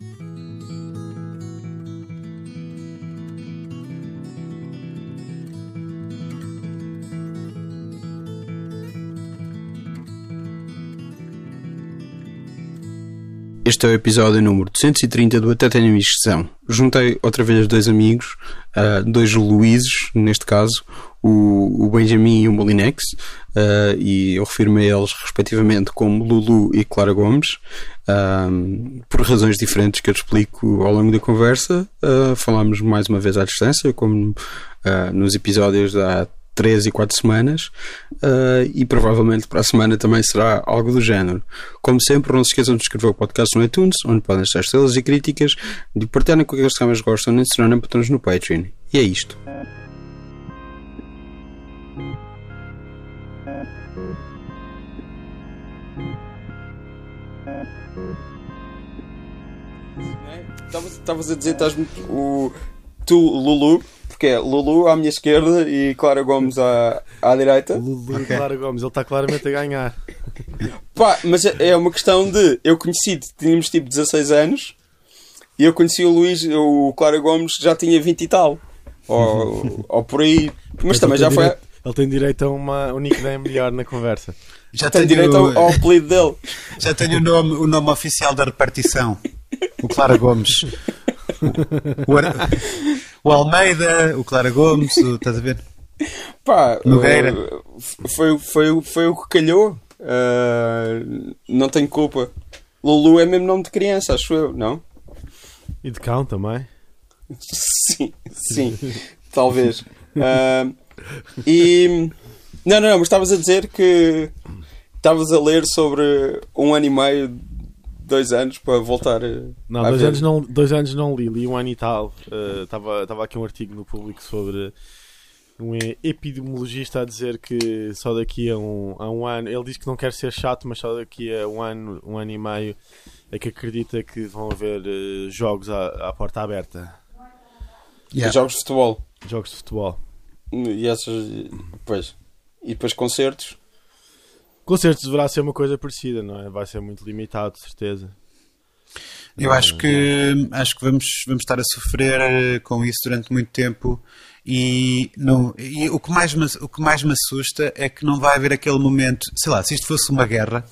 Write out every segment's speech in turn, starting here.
Thank you. Este é o episódio número 230 do Até Tenho Inscrição. Juntei outra vez dois amigos, uh, dois Luíses, neste caso, o, o Benjamin e o Molinex, uh, e eu refiro-me a eles respectivamente como Lulu e Clara Gomes, uh, por razões diferentes que eu te explico ao longo da conversa. falámos mais uma vez à distância, como nos episódios da 3 e 4 semanas uh, e provavelmente para a semana também será algo do género. Como sempre, não se esqueçam de escrever o podcast no iTunes, onde podem deixar estrelas e críticas, de partilharem com aqueles que mais gostam, nem se tornarem patrões no Patreon. E é isto. Estavas a dizer, estás o tu, Lulu, porque é Lulu à minha esquerda e Clara Gomes à, à direita. Lulu e Clara Gomes, ele está claramente a ganhar. Pá, mas é, é uma questão de. Eu conheci, tínhamos tipo 16 anos e eu conheci o Luís, o Clara Gomes já tinha 20 e tal. Ou, ou por aí. Mas também já foi. Direito, ele tem direito a uma, um nickname melhor na conversa. Já tem tenho... direito ao, ao apelido dele. Já tenho o nome, o nome oficial da repartição. O Clara Gomes. O, o Almeida, o Clara Gomes, o, estás a ver? Pá, Nogueira. Uh, foi, foi, foi o que calhou. Uh, não tenho culpa. Lulu é mesmo nome de criança, acho eu, não? E de cão também? sim, sim, talvez. Uh, e. Não, não, não, mas estavas a dizer que estavas a ler sobre um ano e meio dois anos para voltar a. Não, dois, ver. anos não, dois anos não li, li um ano e tal. Estava uh, aqui um artigo no público sobre um epidemiologista a dizer que só daqui a um, a um ano, ele diz que não quer ser chato, mas só daqui a um ano, um ano e meio é que acredita que vão haver uh, jogos à, à, porta aberta. Yeah. Jogos de futebol. Jogos de futebol. E essas. Pois. E depois concertos. Concertos deverá ser uma coisa parecida, não é? Vai ser muito limitado, de certeza. Eu acho que acho que vamos, vamos estar a sofrer eh, com isso durante muito tempo e, não, e o, que mais me, o que mais me assusta é que não vai haver aquele momento, sei lá, se isto fosse uma guerra,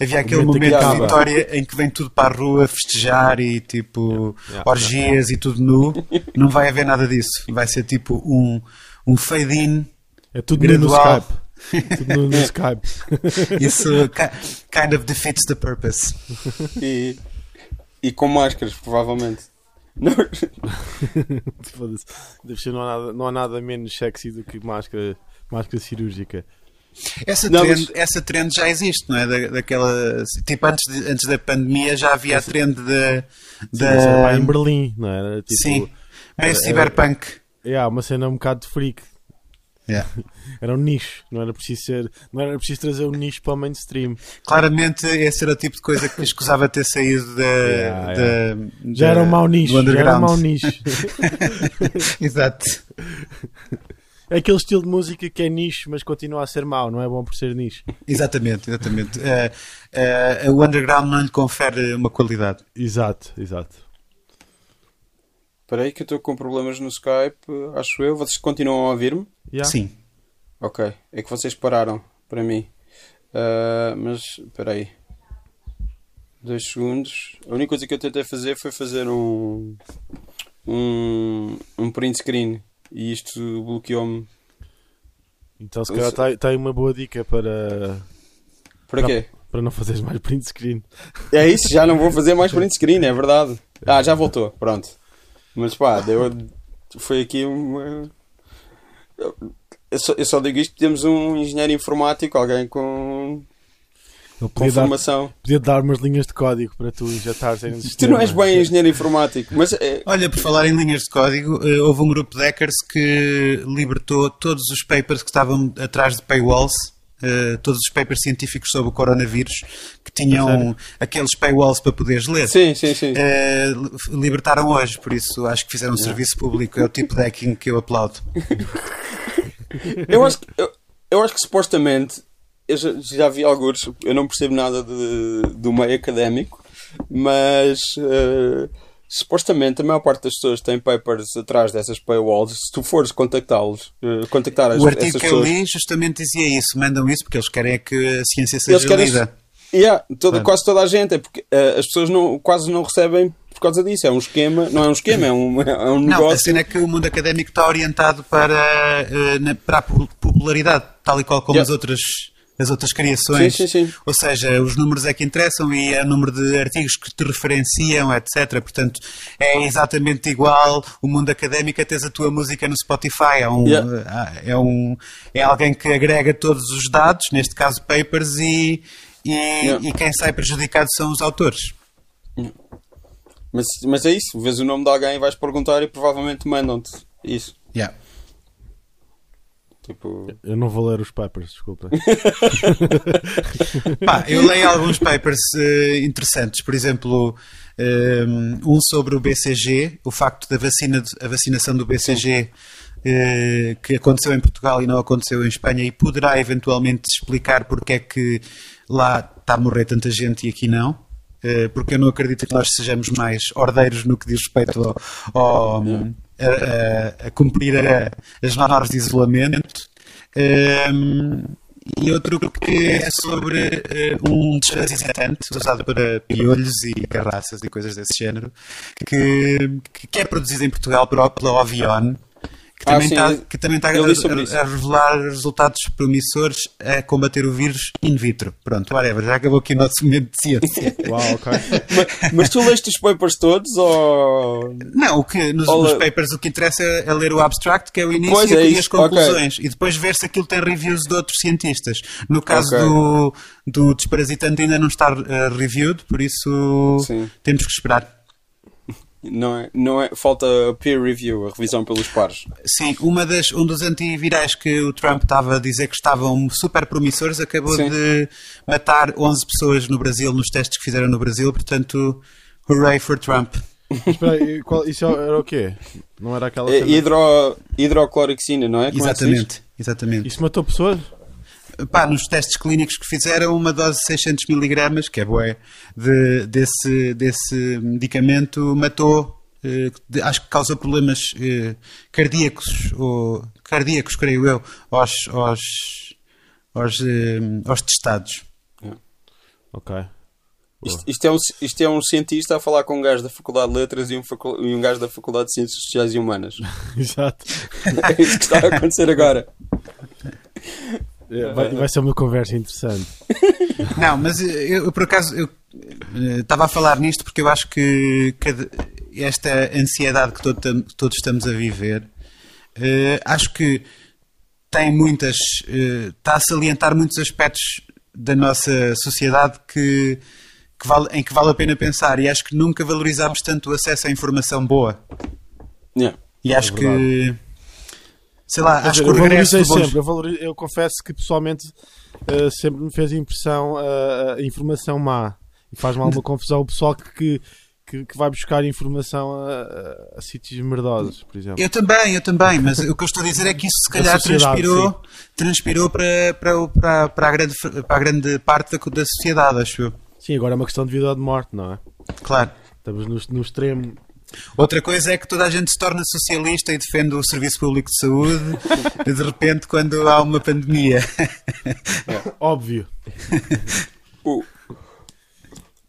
havia aquele momento, de vitória em que vem tudo para a rua festejar e tipo orgias e tudo nu. Não vai haver nada disso. Vai ser tipo um, um fade-in. É tudo gradual. no Skype. Tudo no, no Skype. Isso kind of defeats the purpose. E, e com máscaras, provavelmente. Não. Deve ser, não, há nada, não há nada menos sexy do que máscara, máscara cirúrgica. Essa, não, trend, mas... essa trend já existe, não é? Da, daquela, tipo, antes, de, antes da pandemia já havia a trend da. da... em Berlim, não é? era? Tipo, Sim, meio cyberpunk. É, yeah, uma cena um bocado de freak. Yeah. Era um nicho, não era preciso ser, não era preciso trazer um nicho para o mainstream. Claramente esse era o tipo de coisa que escusava ter saído da, yeah, da, yeah. já era um mau nicho, já era um mau nicho. Exato. É aquele estilo de música que é nicho, mas continua a ser mau, não é bom por ser nicho. Exatamente, exatamente. Uh, uh, o underground não lhe confere uma qualidade. Exato, exato. Espera aí que eu estou com problemas no Skype, acho eu. Vocês continuam a ouvir-me? Yeah. Sim. Ok. É que vocês pararam para mim. Uh, mas espera aí. Dois segundos. A única coisa que eu tentei fazer foi fazer um um, um print screen e isto bloqueou-me. Então se calhar está tá aí uma boa dica para. Para quê? Para não fazeres mais print screen. É isso, já não vou fazer mais print screen, é verdade. Ah, já voltou, pronto. Mas pá, deu, foi aqui uma. Eu só, eu só digo isto: temos um engenheiro informático, alguém com. Com formação. Dar, podia dar umas linhas de código para tu injetares no Tu não és bem engenheiro informático, mas. É... Olha, por falar em linhas de código, eh, houve um grupo de hackers que libertou todos os papers que estavam atrás de paywalls uh, todos os papers científicos sobre o coronavírus que tinham aqueles paywalls para poderes ler. Sim, sim, sim. Uh, libertaram hoje, por isso acho que fizeram um serviço público. É o tipo de hacking que eu aplaudo. eu, acho que, eu, eu acho que supostamente eu já, já vi alguns, eu não percebo nada de, do meio académico, Mas uh, supostamente a maior parte das pessoas tem papers atrás dessas paywalls. Se tu fores contactá-los, uh, contactar as, o artigo que eu li justamente dizia isso, mandam isso porque eles querem é que a ciência seja querem- lida. Yeah, toda, Claro. Quase toda a gente, é porque uh, as pessoas não, quase não recebem por causa disso. É um esquema, não é um esquema, é um, é um Não, a negócio. cena é que o mundo académico está orientado para, eh, na- para a po- popularidade, tal e qual como Yeah. as outras as outras criações. Sim, sim, sim. Ou seja, os números é que interessam e é o número de artigos que te referenciam, etc. Portanto, é exatamente igual o mundo académico a teres a tua música no Spotify. É, um, Yeah. é, um, é alguém que agrega todos os dados, neste caso papers, e, e, Yeah. e quem sai prejudicado são os autores. Mas, mas é isso, vês o nome de alguém e vais perguntar e provavelmente mandam-te isso. Yeah. Tipo, Eu não vou ler os papers, desculpa. Pá, eu leio alguns papers eh, interessantes, por exemplo, eh, um sobre o BCG, o facto da vacina, a vacinação do BCG eh, que aconteceu em Portugal e não aconteceu em Espanha e poderá eventualmente explicar porque é que lá está a morrer tanta gente e aqui não. Eh, porque eu não acredito que nós sejamos mais ordeiros no que diz respeito ao, ao- a, a- cumprir a- as normas de isolamento. Ehm, e outro que é sobre eh, um desparasitante usado para piolhos e carraças e coisas desse género, que, que é produzido em Portugal pela Ovion, que Ah, também está, eu- que também está a, a- revelar resultados promissores a combater o vírus in vitro. Pronto, whatever, já acabou aqui o nosso momento de ciência. Uau, ok. mas, mas tu leste os papers todos ou. Não, o que, nos, Olha- nos papers o que interessa é ler o abstract, que é o início Pois e é as conclusões, e depois ver se aquilo tem reviews de outros cientistas. No caso Ok. do, do desparasitante ainda não está eh, reviewed, por isso Sim. temos que esperar. Não é, não é, falta peer review, a revisão pelos pares. Sim, uma das, um dos antivirais que o Trump estava a dizer que estavam super promissores acabou Sim. de matar 11 pessoas no Brasil, nos testes que fizeram no Brasil, portanto, hooray for Trump. Espera aí, qual- isso era o quê? Não era aquela É hidro, hidroclorexina, não é? Como é? Exatamente, exatamente. Isso matou pessoas? Pá, nos testes clínicos que fizeram, uma dose de 600 miligramas, que é bué, de, desse, desse medicamento matou, eh, de- acho que causou problemas eh, cardíacos, ou, cardíacos, creio eu, aos, aos, aos, eh, aos testados. Ok. Isto, isto é um, isto é um cientista a falar com um gajo da Faculdade de Letras e um, e um gajo da Faculdade de Ciências Sociais e Humanas. Exato. É isso que está a acontecer agora. É, Vai, vai ser uma conversa interessante. Não, mas eh, eu, eu, por acaso eu eh, estava a falar nisto porque eu acho que cada- esta ansiedade que todo todos estamos a viver, eh, acho que tem muitas. eh, está a salientar muitos aspectos da nossa sociedade que, que vale- em que vale a pena pensar e acho que nunca valorizámos tanto o acesso à informação boa. Yeah. E acho que. Sei lá, acho que eu valorizei sempre. Eu, valori- eu confesso que pessoalmente eh, sempre me fez impressão eh, a informação má. E faz-me alguma confusão o pessoal que, que, que, vai buscar informação a, a- a sítios merdosos, por exemplo. Eu também, eu também, mas o que eu estou a dizer é que isso se calhar transpirou, transpirou para, para, para, para, a grande, para a grande parte da, da sociedade, acho eu. Sim, agora é uma questão de vida ou de morte, não é? Claro. Estamos no, no extremo. Outra coisa é que toda a gente se torna socialista e defende o serviço público de saúde, de repente, quando há uma pandemia. Óbvio. O-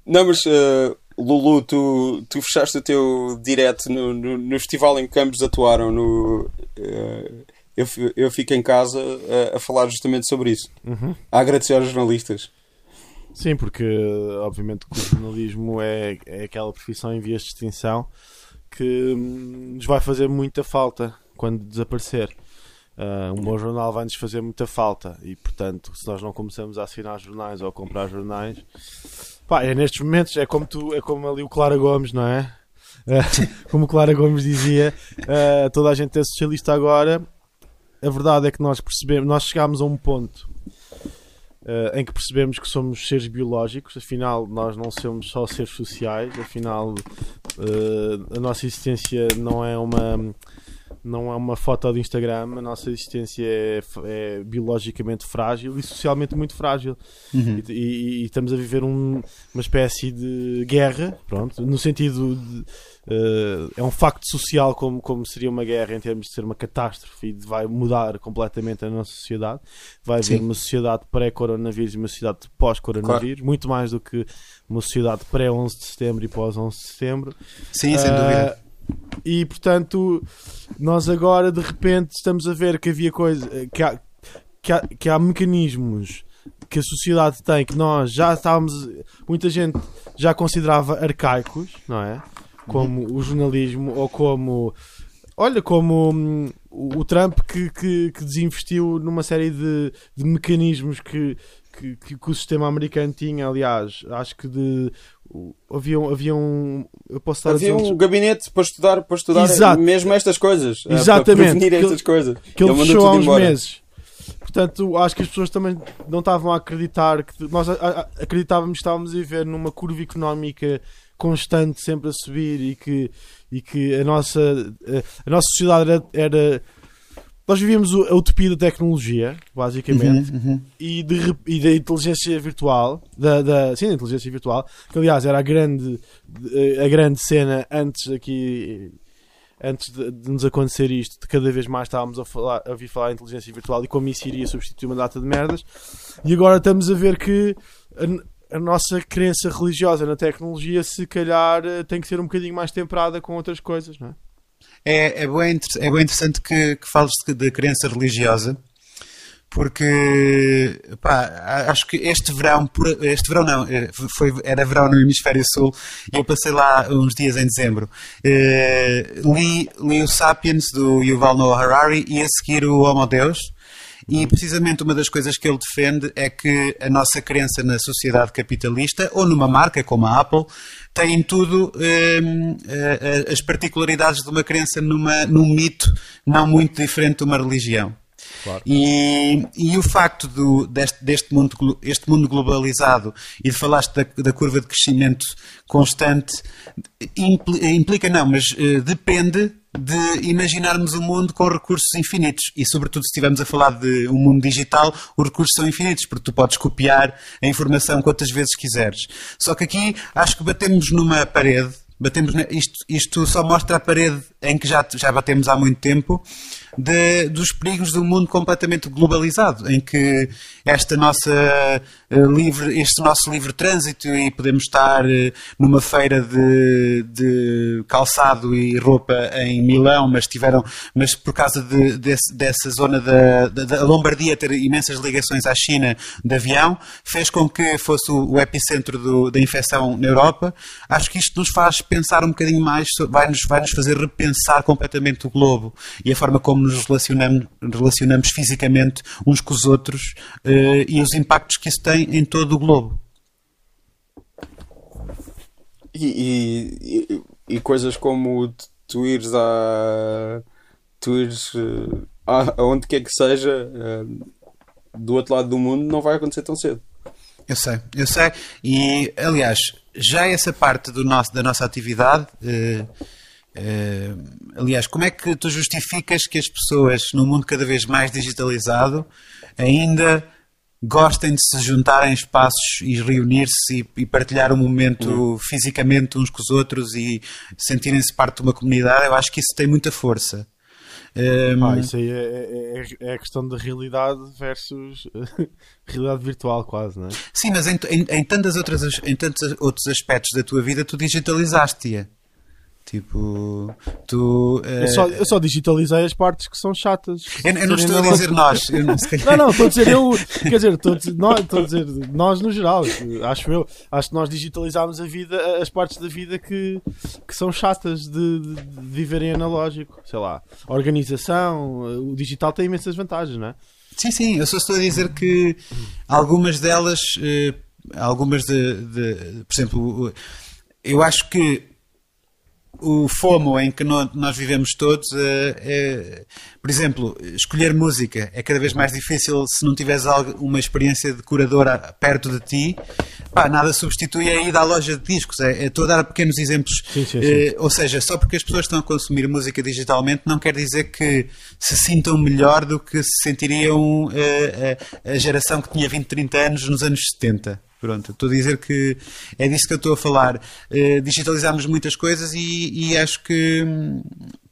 Não, mas uh, Lulu, tu, tu fechaste o teu direct no, no, no festival em que ambos atuaram. No, uh, eu, eu fico em casa uh, a falar justamente sobre isso. A agradecer aos jornalistas. Sim, porque obviamente que o jornalismo é, é aquela profissão em vias de extinção que hum, nos vai fazer muita falta quando desaparecer. Ah, um bom jornal vai-nos fazer muita falta e, portanto, se nós não começamos a assinar jornais ou a comprar jornais, pá, é nestes momentos, é como, tu, é como ali o Clara Gomes, não é? Ah, como o Clara Gomes dizia, ah, toda a gente é socialista agora. A verdade é que nós percebemos, nós chegámos a um ponto eh, em que percebemos que somos seres biológicos, afinal nós não somos só seres sociais, afinal eh, a nossa existência não é uma não é uma foto de Instagram, a nossa existência é, é biologicamente frágil e socialmente muito frágil. Uhum. E, e, e, estamos a viver um, uma espécie de guerra, pronto, no sentido de. Uh, é um facto social como, como seria uma guerra em termos de ser uma catástrofe e vai mudar completamente a nossa sociedade. Vai haver Sim. uma sociedade pré-coronavírus e uma sociedade pós-coronavírus, claro. muito mais do que uma sociedade pré-11 de setembro e pós-11 de setembro. Sim, uh, sem dúvida e portanto, nós agora de repente estamos a ver que havia coisa que há, que há, que há mecanismos que a sociedade tem que nós já estávamos, muita gente já considerava arcaicos, não é? Como o jornalismo ou como olha, como hum, o Trump que, que, que, desinvestiu numa série de, de mecanismos que, que, que, o sistema americano tinha, aliás, acho que de havia, havia um eu posso estar havia um gabinete para estudar, para estudar Exato. mesmo estas coisas, eh, Exatamente. para prevenir estas coisas. Que ele, ele fechou há uns embora. meses. Portanto, acho que as pessoas também não estavam a acreditar que nós acreditávamos que estávamos a viver numa curva económica constante, sempre a subir e que, e que a, nossa, a nossa sociedade era, era nós vivíamos a utopia da tecnologia, basicamente, uhum, uhum. E, de, e da inteligência virtual, da, da, sim, da inteligência virtual, que aliás era a grande, a grande cena antes aqui, antes de, de nos acontecer isto, de cada vez mais estávamos a, falar, a ouvir falar em inteligência virtual e como isso iria substituir uma data de merdas, e agora estamos a ver que a, a nossa crença religiosa na tecnologia, se calhar, tem que ser um bocadinho mais temperada com outras coisas, não é? É, é, bem, é bem interessante que, que fales de crença religiosa, porque pá, acho que este verão, este verão não, eh, foi, era verão no Hemisfério Sul e eu passei lá uns dias em dezembro. Uh, li, li o Sapiens do Yuval Noah Harari e a seguir o Homo Deus e precisamente uma das coisas que ele defende é que a nossa crença na sociedade capitalista ou numa marca como a Apple tem tudo hum, as particularidades de uma crença numa, num mito não muito diferente de uma religião. Claro. E, e o facto do, deste, deste mundo, este mundo globalizado e de falaste da, da curva de crescimento constante implica, não, mas uh, depende de imaginarmos um mundo com recursos infinitos e, sobretudo, se estivermos a falar de um mundo digital, os recursos são infinitos, porque tu podes copiar a informação quantas vezes quiseres. Só que aqui acho que batemos numa parede, batemos isto, isto só mostra a parede em que já, já batemos há muito tempo de, dos perigos do mundo completamente globalizado, em que esta nossa uh, livre, este nosso livre trânsito e podemos estar uh, numa feira de, de, calçado e roupa em Milão, mas tiveram, mas por causa de, desse, dessa zona da, da, da, Lombardia ter imensas ligações à China de avião, fez com que fosse o, o epicentro do, da infecção na Europa. Acho que isto nos faz pensar um bocadinho mais, vai nos, vai nos fazer repensar completamente o globo e a forma como nos relacionamos, relacionamos fisicamente uns com os outros uh, e os impactos que isso tem em todo o globo. E, e, e coisas como tu ires a. tu ires uh, aonde quer que seja, uh, do outro lado do mundo, não vai acontecer tão cedo. Eu sei, eu sei. E, aliás, já essa parte do nosso, da nossa atividade. Uh, Uh, aliás, como é que tu justificas que as pessoas, num mundo cada vez mais digitalizado, ainda gostem de se juntar em espaços e reunir-se e, e, partilhar um momento uhum. fisicamente uns com os outros e sentirem-se parte de uma comunidade? Eu acho que isso tem muita força. Um... Ah, isso aí é, é, é, é, a questão da realidade versus realidade virtual, quase, não é? Sim, mas em, em, em, tantas outras, em tantos outros aspectos da tua vida tu digitalizaste-a. Tipo, tu. Eu, só, eu só digitalizei as partes que são chatas. Eu, eu não estou a dizer nós. Eu não, não, não, estou a dizer eu. Quer dizer, estou a dizer, nós, estou a dizer nós no geral. Acho eu. Acho que nós digitalizámos a vida, as partes da vida que, que são chatas de, de, de viverem analógico. Sei lá, a organização, o digital tem imensas vantagens, não é? Sim, sim. Eu só estou a dizer que algumas delas. Eh, algumas de, de. Por exemplo, eu acho que o FOMO em que nós vivemos todos, é, é, por exemplo, escolher música é cada vez mais difícil se não tiveres uma experiência de curadora perto de ti. Pá, nada substitui a ida à loja de discos. É, estou a dar pequenos exemplos. Sim, sim, sim. Eh, ou seja, só porque as pessoas estão a consumir música digitalmente não quer dizer que se sintam melhor do que se sentiriam eh, a, a geração que tinha 20, 30 anos nos anos 70. Pronto, estou a dizer que é disso que eu estou a falar. Uh, digitalizamos muitas coisas e, e acho que hum,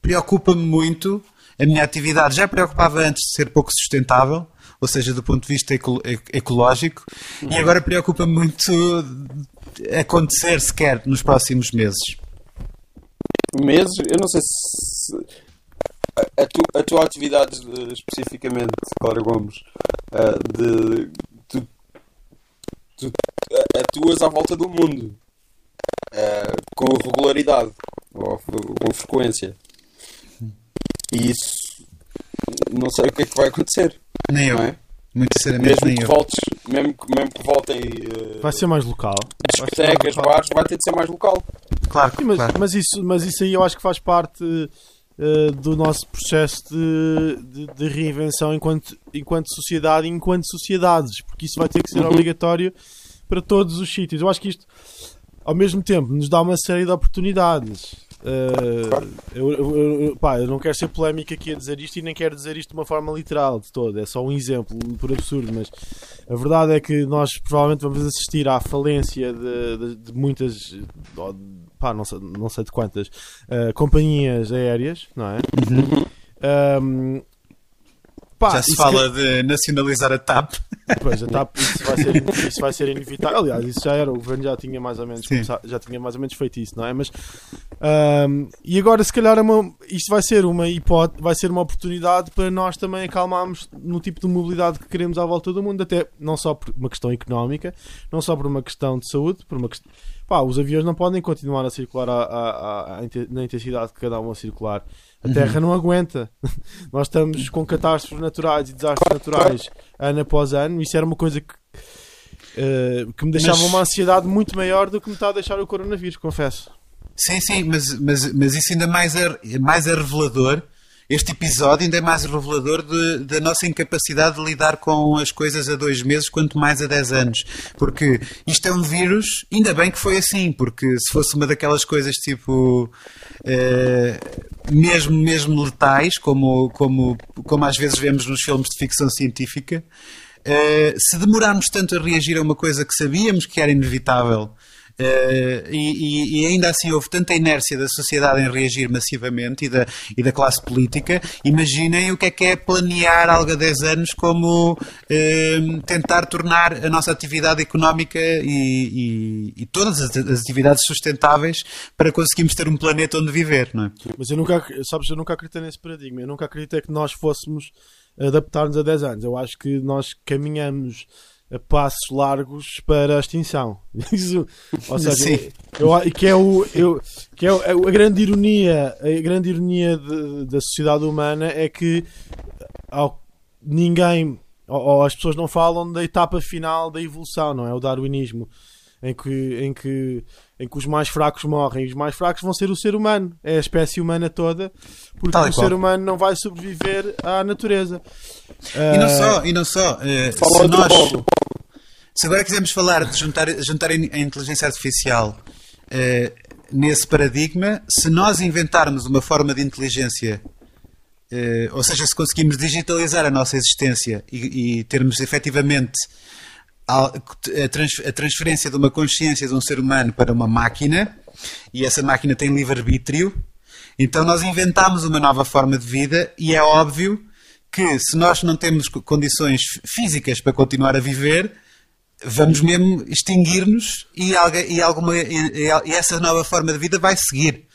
preocupa-me muito a minha atividade. Já preocupava antes de ser pouco sustentável, ou seja, do ponto de vista eco ecológico, e agora preocupa-me muito acontecer sequer nos próximos meses. Meses? Eu não sei se. A, tu, a tua atividade especificamente, Clara Gomes, uh, de tu atuas à volta do mundo uh, com regularidade ou com frequência. E isso não sei o que é que vai acontecer. Nem eu. É? Muito sinceramente, mesmo nem que eu. voltes, mesmo que, mesmo que voltem uh, Vai ser mais local. discotecas, bares, vai ter de ser mais local. Claro, Sim, mas, claro. mas, isso, mas isso aí eu acho que faz parte uh, do nosso processo de, de, de reinvenção enquanto, enquanto sociedade e enquanto sociedades, porque isso vai ter que ser Uhum. obrigatório para todos os sítios. Eu acho que isto, ao mesmo tempo, nos dá uma série de oportunidades. Uh, eu, eu- eu- pá, eu não quero ser polémico aqui a dizer isto e nem quero dizer isto de uma forma literal de todo, é só um exemplo por absurdo, mas a verdade é que nós provavelmente vamos assistir à falência de, de- de muitas, de- pá, não sei, não sei de quantas, uh, companhias aéreas, não é? Um, pá, Já se fala de nacionalizar a TAP. Pois, a TAP, isso vai, ser, isso vai ser inevitável. Aliás, isso já era, o governo já tinha mais ou menos começado- já tinha mais ou menos feito isso, não é? Mas ahm, e agora se calhar é uma, isto vai ser uma hipótese, vai ser uma oportunidade para nós também acalmarmos no tipo de mobilidade que queremos à volta do mundo, até não só por uma questão económica, não só por uma questão de saúde, por uma questão Pá, os aviões não podem continuar a circular à- à inte- na intensidade que cada um a circular. A Terra não aguenta. Nós estamos com catástrofes naturais e desastres naturais ano após ano. Isso era uma coisa que, eh, que me deixava Mas- uma ansiedade muito maior do que me está a deixar o coronavírus, confesso. Sim, sim, mas, mas, mas isso ainda mais é, mais é revelador. Este episódio ainda é mais revelador de- da nossa incapacidade de lidar com as coisas a dois meses, quanto mais a dez anos. Porque isto é um vírus, ainda bem que foi assim, porque se fosse uma daquelas coisas tipo. eh, mesmo, mesmo letais, como, como, como às vezes vemos nos filmes de ficção científica, eh, se demorarmos tanto a reagir a uma coisa que sabíamos que era inevitável eh, e, e- ainda assim houve tanta inércia da sociedade em reagir massivamente e da, e da classe política, imaginem o que é que é planear algo a 10 anos como eh, tentar tornar a nossa atividade económica e, e- e todas as, as atividades sustentáveis para conseguirmos ter um planeta onde viver, não é? Mas eu nunca, sabes, eu nunca acreditei nesse paradigma. Eu nunca acreditei que nós fôssemos adaptar-nos a 10 anos. Eu acho que nós caminhamos passos largos para a extinção. Isso, ou seja, Sim. eu, que é, o, eu, que é a grande ironia, a grande ironia de- da sociedade humana é que ao, ninguém ou, ou as pessoas não falam da etapa final da evolução, não é? O darwinismo, em que, em que, em que os mais fracos morrem e os mais fracos vão ser o ser humano, é a espécie humana toda, porque Tal o ser humano não vai sobreviver à natureza. E não Ah, só, e não só. eh, Fala se, nós, povo. se agora quisermos falar de juntar, juntar a in- a inteligência artificial eh, nesse paradigma, se nós inventarmos uma forma de inteligência, eh, ou seja, se conseguimos digitalizar a nossa existência e, e termos efetivamente a, trans- a transferência de uma consciência de um ser humano para uma máquina, e essa máquina tem livre-arbítrio, então nós inventámos uma nova forma de vida e é óbvio que se nós não temos co- condições físicas para continuar a viver, vamos mesmo extinguir-nos e, e alguma, e, essa nova forma de vida vai seguir.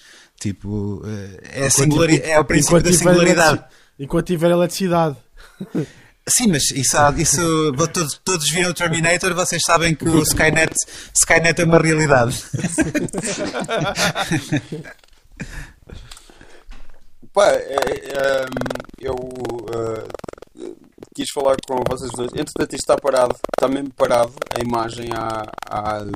Tipo, eh, é, é o princípio da singularidade. Enquanto tiver eletricidade. Sim, mas isso, isso todos, todos viram o Terminator, vocês sabem que o Skynet, Skynet é uma realidade. Pá, é, é, eu eh, quis falar com vocês dois. Entretanto, isto está parado, está mesmo parado a imagem há, há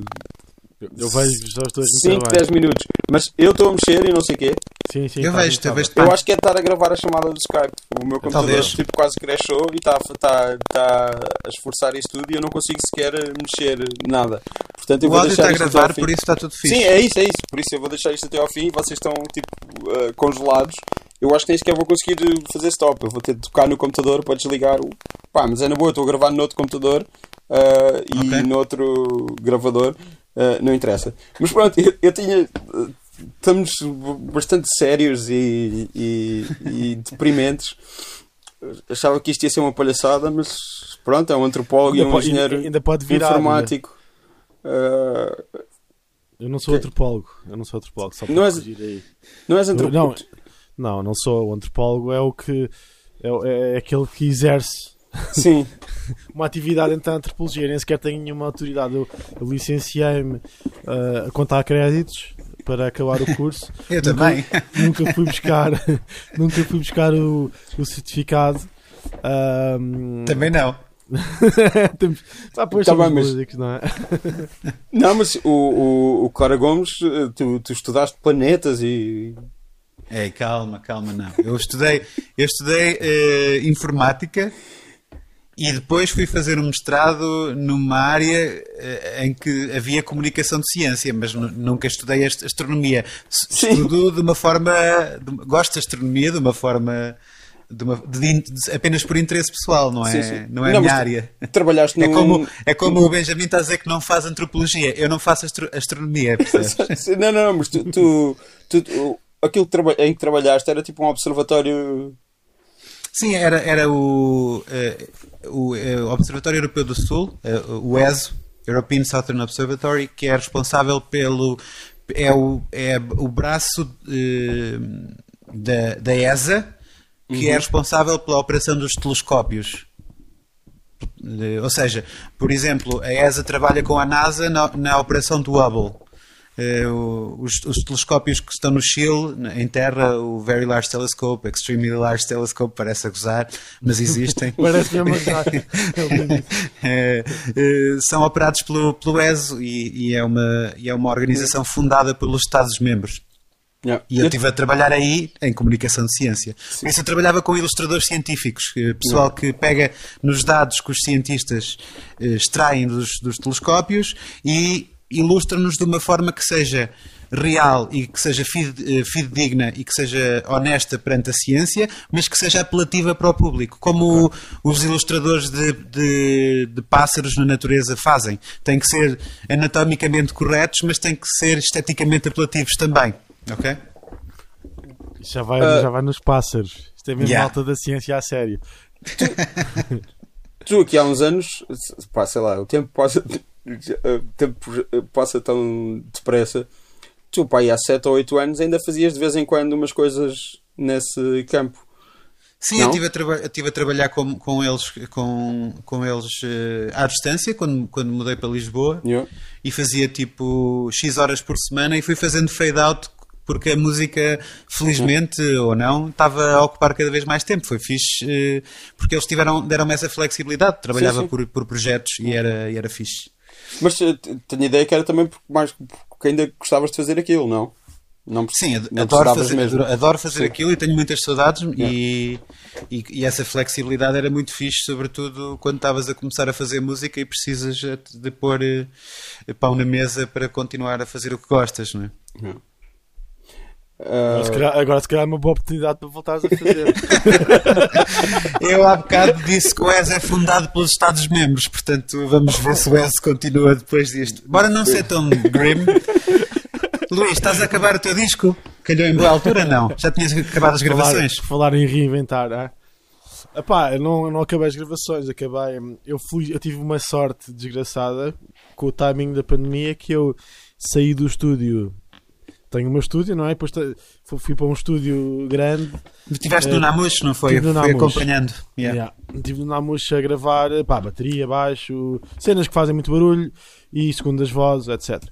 Eu, vejo-vos aos dois no 5, trabalho. 10 minutos. Mas eu estou a mexer e não sei o quê. Sim, sim. Eu tá, vejo-te, tá vejo-te. Eu acho que é estar a gravar a chamada do Skype. O meu computador Talvez. tipo, quase crashou e está tá, tá a esforçar isso tudo e eu não consigo sequer mexer nada. Portanto, eu O vou áudio deixar está a gravar, por isso está tudo fixe. Sim, é isso, é isso. Por isso eu vou deixar isto até ao fim. Vocês estão tipo uh, congelados. Eu acho que nem sequer vou conseguir fazer stop. Eu vou ter de tocar no computador para desligar o. Pá, mas é na boa, estou a gravar no outro computador uh, e Ok. no outro gravador. Uh, não interessa. Mas pronto, eu, eu tinha. uh, Estamos bastante sérios e, e, e deprimentes. Achava que isto ia ser uma palhaçada, mas pronto, é um antropólogo e Ainda um pode- engenheiro ainda pode virar. informático. Uh, Eu não sou Que- antropólogo. Eu não sou antropólogo, só para Não és- aí. não és Não, antropólogo. não, não sou. O antropólogo é o que. É, o- é aquele que exerce Sim. uma atividade dentro da antropologia. Nem sequer tenho nenhuma autoridade. Eu, eu licenciei-me ah, a contar créditos para acabar o curso. Eu também. nunca fui buscar, nunca fui buscar o, o certificado. Ahm, Também não. Temos, ah, pois Tá bem, mas- músicos, não é? Não, mas o, o, o Clara Gomes, eh, tu, tu estudaste planetas e. Ei, calma, calma, não. Eu estudei, eu estudei eh, informática e depois fui fazer um mestrado numa área eh, em que havia comunicação de ciência, mas nu- nunca estudei ast- astronomia. Sim. Estudo de uma forma. de gosto de astronomia de uma forma. De uma- de de- apenas por interesse pessoal, não é, Sim, sim. Não é Não, a minha área. Trabalhaste É num. como, é como o Benjamin está a dizer que não faz antropologia. Eu não faço astro- astronomia, percebes? Não, não, não, mas tu. tu, tu- aquilo em que trabalhaste era tipo um observatório. Sim, era, era o, eh, o, eh, Observatório Europeu do Sul, eh, o ESO, European Southern Observatory, que é responsável pelo. é o, é o braço da, da ESA, que é responsável pela operação dos telescópios. Ou seja, por exemplo, a ESA trabalha com a NASA na, na operação do Hubble. Eh, os, os telescópios que estão no Chile, em terra, o Very Large Telescope, Extremely Large Telescope, parece a gozar, mas existem. Parece mesmo já. Eh, eh, são operados pelo, pelo ESO e, e é uma, e é uma organização fundada pelos Estados-membros. Yeah. E eu estive a trabalhar aí em comunicação de ciência. Por isso eu trabalhava com ilustradores científicos, pessoal que pega nos dados que os cientistas extraem dos, dos telescópios e ilustra-nos de uma forma que seja real e que seja eh, fidedigna e que seja honesta perante a ciência, mas que seja apelativa para o público, como os ilustradores de, de- de pássaros na natureza fazem. Têm que ser anatomicamente corretos, mas têm que ser esteticamente apelativos também. Ok? Isto já vai, Ah. já vai nos pássaros. Isto é mesmo Yeah. alta da ciência a sério. Tu aqui há uns anos, pá, sei lá, o tempo passa, o tempo passa tão depressa. Tu, pá, aí há 7 ou 8 anos ainda fazias de vez em quando umas coisas nesse campo. Sim, Não? eu estive a, traba- estive a trabalhar com, com eles, com, com eles eh, à distância quando, quando mudei para Lisboa Yeah. e fazia tipo X horas por semana e fui fazendo fade out porque a música, felizmente ou não, estava a ocupar cada vez mais tempo. Foi fixe eh, porque eles tiveram, deram-me essa flexibilidade. Trabalhava sim. Por, por projetos e era, e era fixe. Mas eh, tenho ideia que era também porque, mais, porque ainda gostavas de fazer aquilo, não? Não Sim, não adoro fazer, mesmo. adoro- fazer Sim. aquilo e tenho muitas saudades e, e, e essa flexibilidade era muito fixe, sobretudo quando estavas a começar a fazer música e precisas de pôr eh, pão na mesa para continuar a fazer o que gostas, não é? Agora, se calhar, agora, se calhar, é uma boa oportunidade para voltares a fazer. Eu há bocado disse que o ES é fundado pelos Estados-membros, portanto vamos ver se o ES continua depois disto. Bora não ser tão grim. Luís, estás a acabar o teu disco? Calhou em boa altura? Não. Já tinhas acabado as gravações? Falar, falar em reinventar, ah? Epá, eu não, não acabei as gravações, acabei. Eu, fui, eu tive uma sorte desgraçada com o timing da pandemia que eu saí do estúdio. Tenho o meu estúdio, não é? Depois fui para um estúdio grande. Tiveste Eh, no Namush, não foi? no Fui Namush. acompanhando. Yeah. Yeah. Estive na Namuxa a gravar pá, bateria, baixo, cenas que fazem muito barulho e segundas vozes, etc.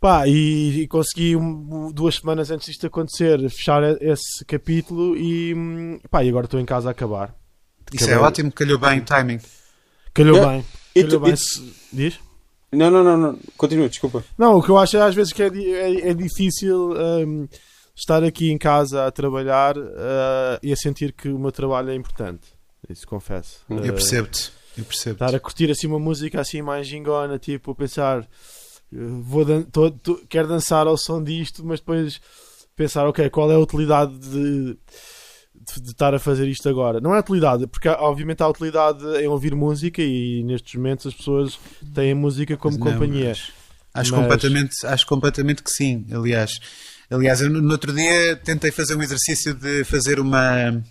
Pá, e, e consegui um- duas semanas antes disto acontecer fechar esse capítulo e, hum, pá, e agora estou em casa a acabar. Isso é ótimo, calhou bem o timing. Calhou Yeah. bem. E Calhou tu- bem. e- se- Diz? Não, não, não, não. Continua, desculpa. Não, o que eu acho é às vezes que é, é, é difícil hum, estar aqui em casa a trabalhar ah, e a sentir que o meu trabalho é importante. Isso confesso. Eu Ah, percebo-te. Eu percebo. Estar a curtir assim uma música assim mais gingona, tipo, pensar, eh, vou dan tô- tô- quero dançar ao som disto, mas depois pensar, ok, qual é a utilidade de, de, de estar a fazer isto agora? Não é utilidade, porque obviamente há utilidade em ouvir música e nestes momentos as pessoas têm a música como Não, companhia. mas Acho, Mas- completamente, acho completamente que sim, aliás. Aliás, eu no outro dia tentei fazer um exercício de fazer uma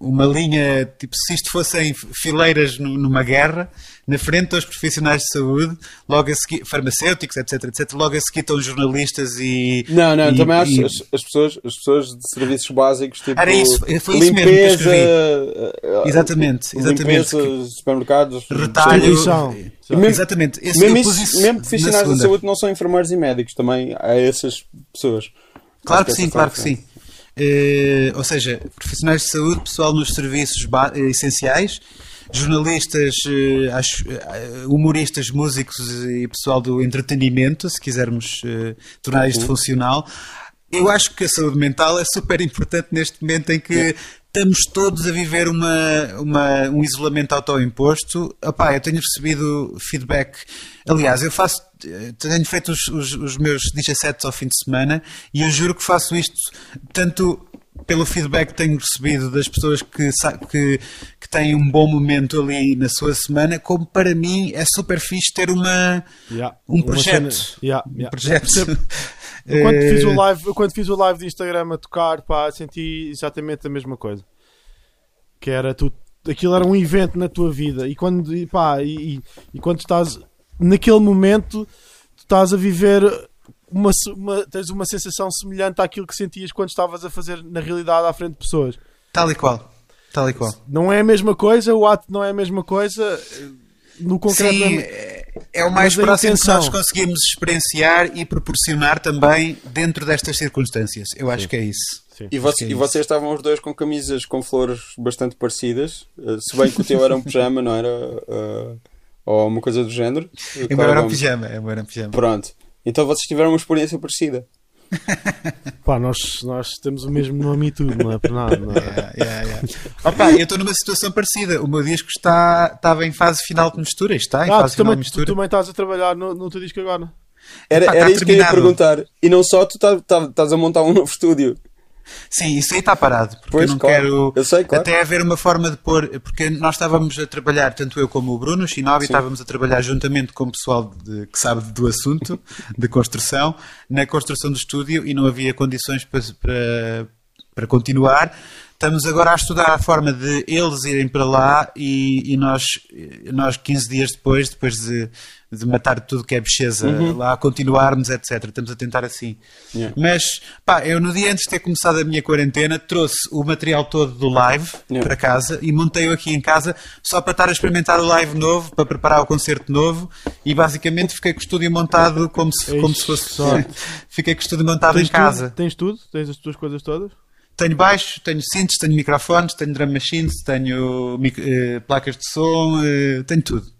uma linha, tipo, se isto fossem fileiras nu- numa guerra, na frente aos profissionais de saúde, logo a seguir, farmacêuticos, etc, etc, logo a seguir estão jornalistas e... Não, não, e- também acho e- as, as pessoas, as pessoas de serviços básicos, tipo Era isso, foi isso mesmo que eu limpeza, escrevi. eh, eh, Exatamente, exatamente. limpeza, supermercados, Retalho... Mesmo- exatamente. Esse mesmo, isso- mesmo na profissionais segunda. saúde não são enfermeiros e médicos, também há essas pessoas. Claro Acho que sim, claro que parte, sim. Eh, ou seja, profissionais de saúde, pessoal nos serviços eh, essenciais, jornalistas, eh, acho, humoristas, músicos e pessoal do entretenimento, se quisermos eh, tornar isto funcional. Eu acho que a saúde mental é super importante neste momento em que estamos todos a viver uma, uma- um isolamento autoimposto. Opá, eu tenho recebido feedback. Aliás, eu faço, tenho feito os, os- os meus DJ sets ao fim de semana e eu juro que faço isto tanto pelo feedback que tenho recebido das pessoas que, que, que têm um bom momento ali na sua semana, como para mim é super fixe ter uma, Yeah. um Uma projeto. cena- Yeah, Um yeah. projeto. Eu quando, Eh, fiz o live, eu quando fiz o live de Instagram a tocar, pá, senti exatamente a mesma coisa. Que era tu, aquilo era um evento na tua vida e quando, e, pá, e, e- quando estás naquele momento, tu estás a viver uma, uma- tens uma sensação semelhante àquilo que sentias quando estavas a fazer na realidade à frente de pessoas. Tal e qual. Tal e qual. Não é a mesma coisa, o ato não é a mesma coisa. eh, No concreto, Sim, é- é, o mais próximo que intenção. nós conseguimos experienciar e proporcionar também dentro destas circunstâncias. Eu acho que é isso. Sim. E, vo- que é e vocês estavam os dois com camisas com flores bastante parecidas, eh, se bem que o teu era um pijama, não era? eh, ou uma coisa do género. Embora era um pijama. Embora era um pijama. Pronto. Então vocês tiveram uma experiência parecida. pá, nós, nós temos o mesmo nome e tudo, não é por nada. Não é? Yeah, yeah, yeah. Opa, eu estou numa situação parecida. O meu disco está, estava em fase final de mistura. Está em Ah, fase tu final também, de tu mistura. também estás a trabalhar no, no teu disco agora. Era, Epá, era tá isso que eu ia terminado. perguntar. E não só, tu tá- tá- estás a montar um novo estúdio. Sim, isso aí está parado. Porque Pois, eu não claro. quero. Eu sei, claro. Até haver uma forma de pôr. Porque nós estávamos a trabalhar, tanto eu como o Bruno, o Shinobi, Sim. estávamos a trabalhar juntamente com o pessoal de- que sabe do assunto, de construção, na construção do estúdio e não havia condições para, para, para continuar. Estamos agora a estudar a forma de eles irem para lá e, e nós, nós, 15 dias depois, depois de, de matar tudo que é bicheza lá, continuarmos, etc. Estamos a tentar assim. Yeah. Mas, pá, eu no dia antes de ter começado a minha quarentena, trouxe o material todo do live Yeah. para casa e montei-o aqui em casa só para estar a experimentar o live novo, para preparar o concerto novo e basicamente fiquei com o estúdio montado como se, Eish, como se fosse. sorte. fiquei com o estúdio montado Tens em casa. Tudo? Tens tudo? Tens as tuas coisas todas? Tenho baixo, tenho synths, tenho microfones, tenho drum machines, tenho eh, placas de som, eh, tenho tudo.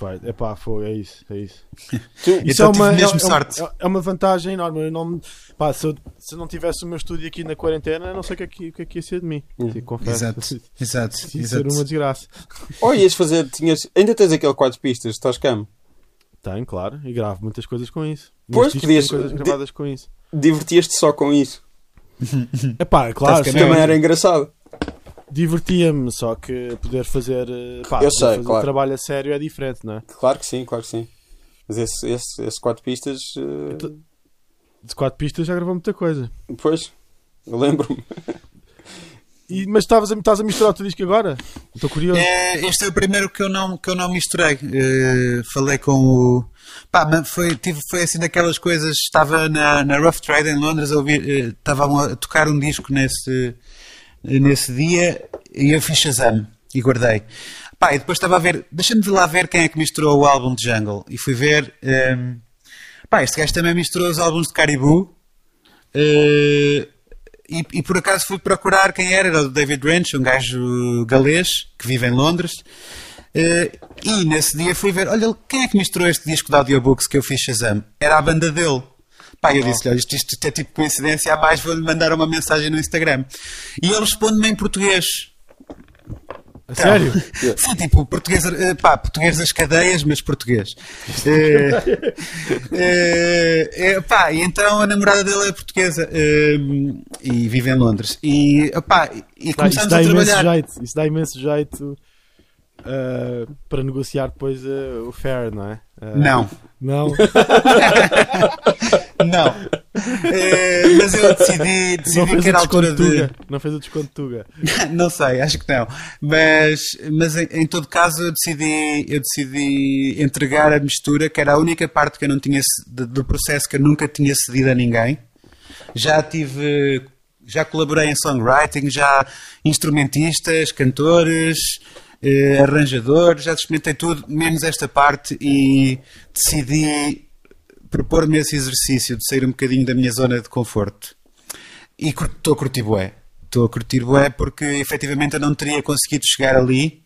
Perfeito. É pá, foi, é isso. É isso. Tu, Então tive mesmo é, sorte. é- é uma vantagem enorme. Eu não, pá, se, eu, se eu não tivesse o meu estúdio aqui na quarentena, eu não sei o que é que, o que, é que ia ser de mim. Sim, confesso. Exato, exato, Ia ser exato. uma desgraça. ou ias fazer, tinhas, ainda tens aquele quatro pistas, estás cam? Tenho, claro, e gravo muitas coisas com isso. Pois, podias- coisas gravadas com isso. Divertias-te só com isso. É pá, claro, sim, Também é- era engraçado. Divertia-me, só que poder fazer, eh, pá, Eu sei, fazer claro. trabalho a sério é diferente, não é? Claro que sim, claro que sim. Mas esse, esse, esse quatro pistas. Então- De quatro pistas já gravou muita coisa. Pois, eu lembro-me. E, mas estavas a, estás a misturar o teu disco agora? Estou curioso. É, este é o primeiro que eu não, que eu não misturei. Eh, falei com o. Pá, mas foi, tive, foi assim daquelas coisas. Estava na, na Rough Trade em Londres a ouvir. eh, Estavam a tocar um disco nesse, nesse dia e eu fiz Shazam e guardei. Pá, e depois estava a ver. Deixa-me de lá ver quem é que misturou o álbum de Jungle. E fui ver. ehm, pá, este gajo também misturou os álbuns de Caribou. Eh, e, e por acaso fui procurar quem era, era o David Ranch, um gajo galês que vive em Londres. Uh, e nesse dia fui ver, olha, quem é que misturou este disco de audiobooks que eu fiz Shazam? Era a banda dele. Pá, eu disse-lhe, isto, isto é tipo coincidência, mais vou-lhe mandar uma mensagem no Instagram. E ele responde-me em português. A sério? Sim, tipo, português, eh, pá, português das cadeias, mas português. Eh, eh, pá, e então a namorada dele é portuguesa eh, e vive em Londres. E, pá, e Dá- isso começamos dá a imenso trabalhar. jeito. Isso dá imenso jeito uh, para negociar depois uh, o fair, não é? Uh, Não. Não? Não. Eh, mas eu decidi, decidi que era a altura de. Não fez o desconto Tuga. não sei, acho que não. Mas, mas em, em todo caso eu decidi, eu decidi entregar a mistura, que era a única parte que eu não tinha do processo que eu nunca tinha cedido a ninguém. Já tive. Já colaborei em songwriting, já instrumentistas, cantores, eh, arranjadores, já experimentei tudo, menos esta parte e decidi propor-me esse exercício de sair um bocadinho da minha zona de conforto. E estou a curtir bué. Estou a curtir bué porque efetivamente eu não teria conseguido chegar ali.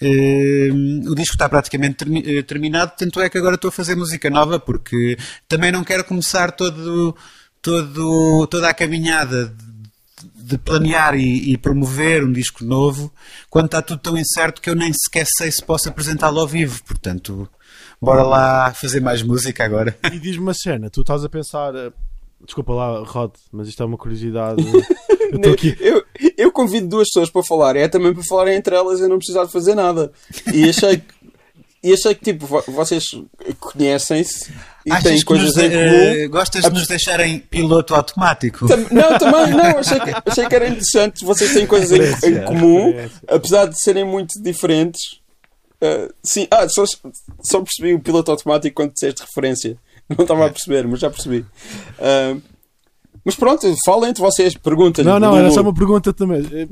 Hum, o disco está praticamente eh, terminado, tanto é que agora estou a fazer música nova porque também não quero começar todo, todo, toda a caminhada de, planear e, e promover um disco novo quando está tudo tão incerto que eu nem sequer sei se posso apresentá-lo ao vivo. Portanto, bora lá fazer mais música agora. E diz-me uma cena, tu estás a pensar. uh, Desculpa lá, Rod, mas isto é uma curiosidade. Eu estou aqui. Eu, eu convido duas pessoas para falar, é também para falarem entre elas e não precisar de fazer nada. E achei que, e achei que tipo, vo- vocês conhecem-se e Achas coisas nos em de- comum. eh, gostas de nos deixar em piloto automático? Não, também não, achei que, achei que era interessante. Vocês têm coisas em, em comum, apesar de serem muito diferentes. Ah, sim, ah, só, só percebi o piloto automático quando disseste referência. Não estava a perceber, mas já percebi. Ah, mas pronto, falem entre vocês, perguntem. Não, não, era só uma pergunta também. eh,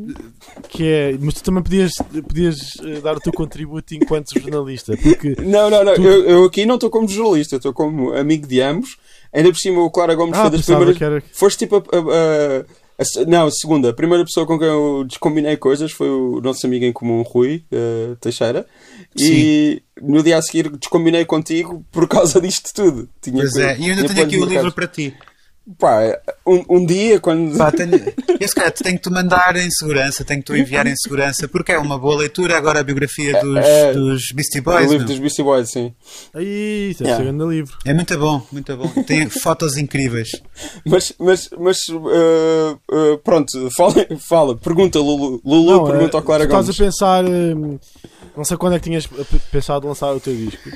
Que é. Mas tu também podias, podias eh, dar o teu contributo enquanto jornalista. Porque. Não, não, não. Tu- Eu, eu aqui não estou como jornalista, eu estou como amigo de ambos. Ainda por cima, o Clara Gomes Ah, foi das primeiras. que era. Foste tipo a, a- a- Não, a segunda. A primeira pessoa com quem eu descombinei coisas foi o nosso amigo em comum, Rui eh, Teixeira. E no dia a seguir descombinei contigo por causa disto tudo. Tinha Pois coisa- é, e eu ainda tenho aqui o livro para ti. Pá, um, um dia, quando. Pá, tenho... Esse cara tenho que te mandar em segurança, tenho que te enviar em segurança, porque é uma boa leitura. Agora a biografia dos, É, dos Beastie o Boys. livro meu. dos Beastie Boys, sim. Aí, isso é Yeah. grande livro. É muito bom, muito bom. Tem fotos incríveis. Mas, mas, mas eh, eh, pronto, fala, fala, pergunta, Lulu. Lulu Não, pergunta eh, ao Clara tu estás Gomes. a pensar. hum, Não sei quando é que tinhas pensado lançar o teu disco.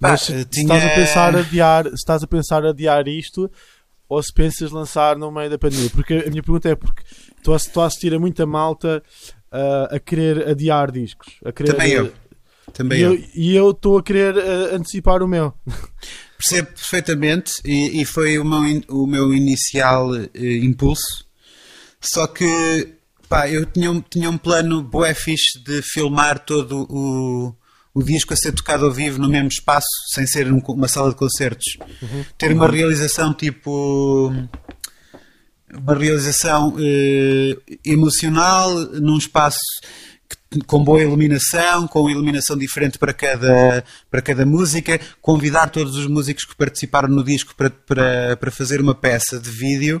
Pá, Mas eh, tinha- estás a pensar adiar, estás a pensar adiar isto ou se pensas lançar no meio da pandemia? Porque a minha pergunta é porque estou a, estou a assistir a muita malta ah, a querer adiar discos. A querer, Também eu. Também E eu. estou a querer ah, antecipar o meu. Percebo perfeitamente e, e foi o meu, o meu inicial eh, impulso. Só que pá, eu tinha, um- tinha um plano bué fixe de filmar todo o, o disco a ser tocado ao vivo no mesmo espaço, sem ser um- uma sala de concertos. Ter uma realização tipo. Uma realização eh, emocional num espaço com boa iluminação, com iluminação diferente para cada, para cada música, convidar todos os músicos que participaram no disco para, para, para fazer uma peça de vídeo.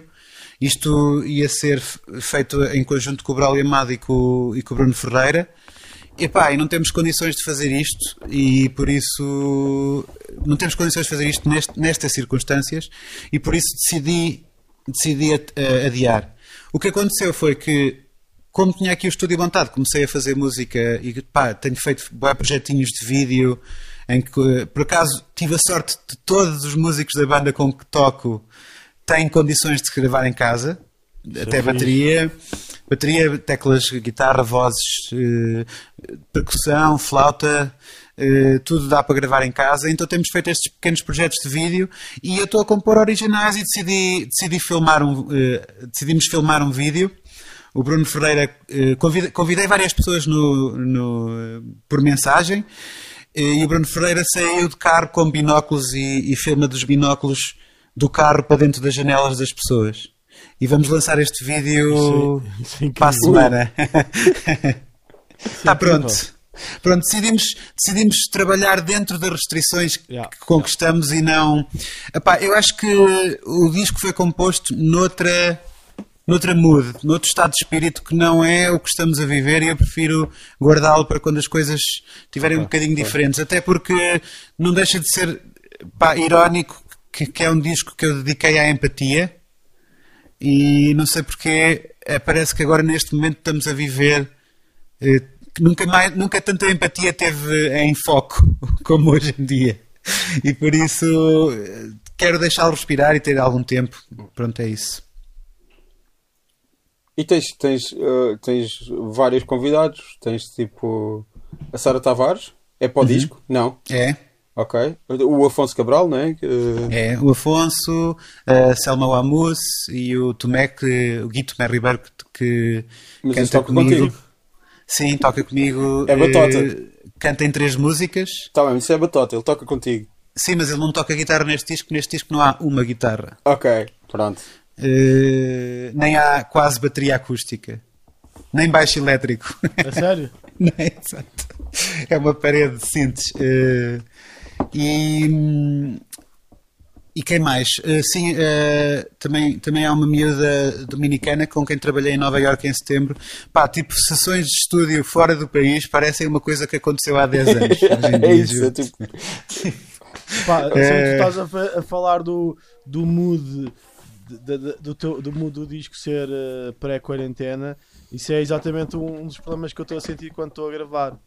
Isto ia ser feito em conjunto com o Braulio Amado e com, e com o Bruno Ferreira. Epá, e não temos condições de fazer isto e por isso não temos condições de fazer isto neste- nestas circunstâncias e por isso decidi, decidi adiar. O que aconteceu foi que como tinha aqui o estúdio montado, comecei a fazer música e pá, tenho feito projetinhos de vídeo em que, por acaso, tive a sorte de todos os músicos da banda com que toco têm condições de se gravar em casa, até fixe. bateria, bateria, teclas, guitarra, vozes, eh, percussão, flauta, eh, tudo dá para gravar em casa. Então temos feito estes pequenos projetos de vídeo e eu estou a compor originais e decidi, decidi filmar um, eh, decidimos filmar um vídeo. O Bruno Ferreira eh, convidei, convidei várias pessoas no, no, por mensagem e o Bruno Ferreira saiu de carro com binóculos e, e filma dos binóculos do carro para dentro das janelas das pessoas. E vamos lançar este vídeo é para a semana. Está incrível. pronto. Pronto, decidimos, decidimos trabalhar dentro das restrições Yeah. que conquistamos e não. Epá, eu acho que o disco foi composto noutra, noutra mood, noutro estado de espírito que não é o que estamos a viver e eu prefiro guardá-lo para quando as coisas estiverem um bocadinho diferentes. Até porque não deixa de ser pá, irónico que, que é um disco que eu dediquei à empatia e não sei porque eh, parece que agora neste momento estamos a viver eh, que nunca, mais, nunca tanta empatia teve em foco como hoje em dia. E por isso eh, quero deixá-lo respirar e ter algum tempo. Pronto, é isso. E tens, tens, eh, tens vários convidados. Tens tipo a Sara Tavares. É para o disco? Não. É, Ok. O Afonso Cabral, não é? Que- é. O Afonso, a Selma Wamus e o Tomé, que, o Gui Tomé Ribeiro, que, que Mas canta toca comigo. contigo. Sim, toca comigo. É batota. eh, canta em três músicas. Tá bem, isso é batota, ele toca contigo. Sim, mas ele não toca guitarra neste disco. Neste disco não há uma guitarra. Ok, pronto. Eh, nem há quase bateria acústica. Nem baixo elétrico. A sério? Não é? Exato. É uma parede de cintos. Eh, e, e quem mais? Eh, sim, eh, também, também há uma miúda dominicana com quem trabalhei em Nova Iorque em setembro. Pá, tipo, sessões de estúdio fora do país parecem uma coisa que aconteceu há 10 anos. é dia, isso, é tipo. Pá, É. tu estás a, fa- a falar do, do mood de- de- de- do, teu, do mood do disco ser eh, pré-quarentena. Isso é exatamente um dos problemas que eu estou a sentir quando estou a gravar.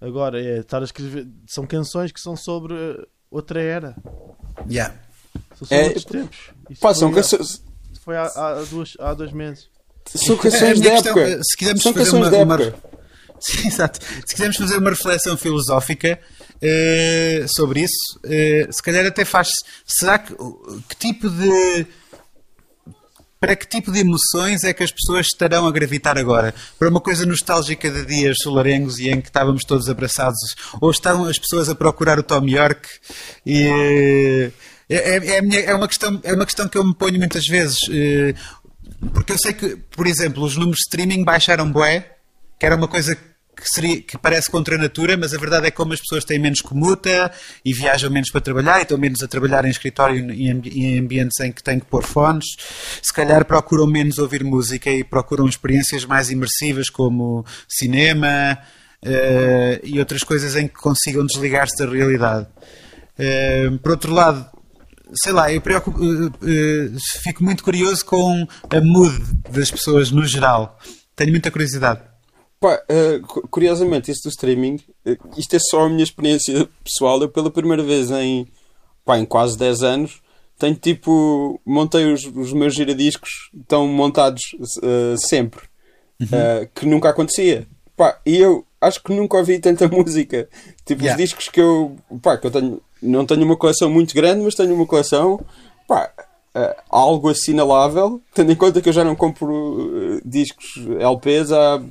Agora é estar a escrever. São canções que são sobre eh, outra era. Yeah. São sobre É, outros tempos. Isso Pá, são foi, canções. foi há, há, duas, há dois meses. São A canções minha questão, época. eh, se quisermos São fazer canções uma- uma-. Sim, exato. Se quisermos fazer uma reflexão filosófica eh, sobre isso, eh, se calhar até faz. Será que que tipo de. Para que tipo de emoções é que as pessoas estarão a gravitar agora? Para uma coisa nostálgica de dias solarengos e em que estávamos todos abraçados? Ou estão as pessoas a procurar o Tom York? E, eh, é, é, a minha- é uma questão, é uma questão que eu me ponho muitas vezes. eh, porque eu sei que, por exemplo, os números de streaming baixaram bué, que era uma coisa que, seria, que parece contra a natura, mas a verdade é que como as pessoas têm menos comuta e viajam menos para trabalhar e estão menos a trabalhar em escritório e em ambi- em ambientes em que têm que pôr fones, se calhar procuram menos ouvir música e procuram experiências mais imersivas como cinema eh, e outras coisas em que consigam desligar-se da realidade. Eh, por outro lado, sei lá, eu preocupo- eh, eh, fico muito curioso com a mood das pessoas no geral. Tenho muita curiosidade. Pá, cu- curiosamente, isso do streaming, eh, isto é só a minha experiência pessoal. Eu, pela primeira vez em, pá, em quase 10 anos, tenho tipo. Montei os, os meus giradiscos, estão montados eh, sempre, eh, que nunca acontecia. Pá, e eu acho que nunca ouvi tanta música. Tipo, Yeah. os discos que eu. Pá, que eu tenho. Não tenho uma coleção muito grande, mas tenho uma coleção. Pá, eh, algo assinalável, tendo em conta que eu já não compro eh, discos LPs há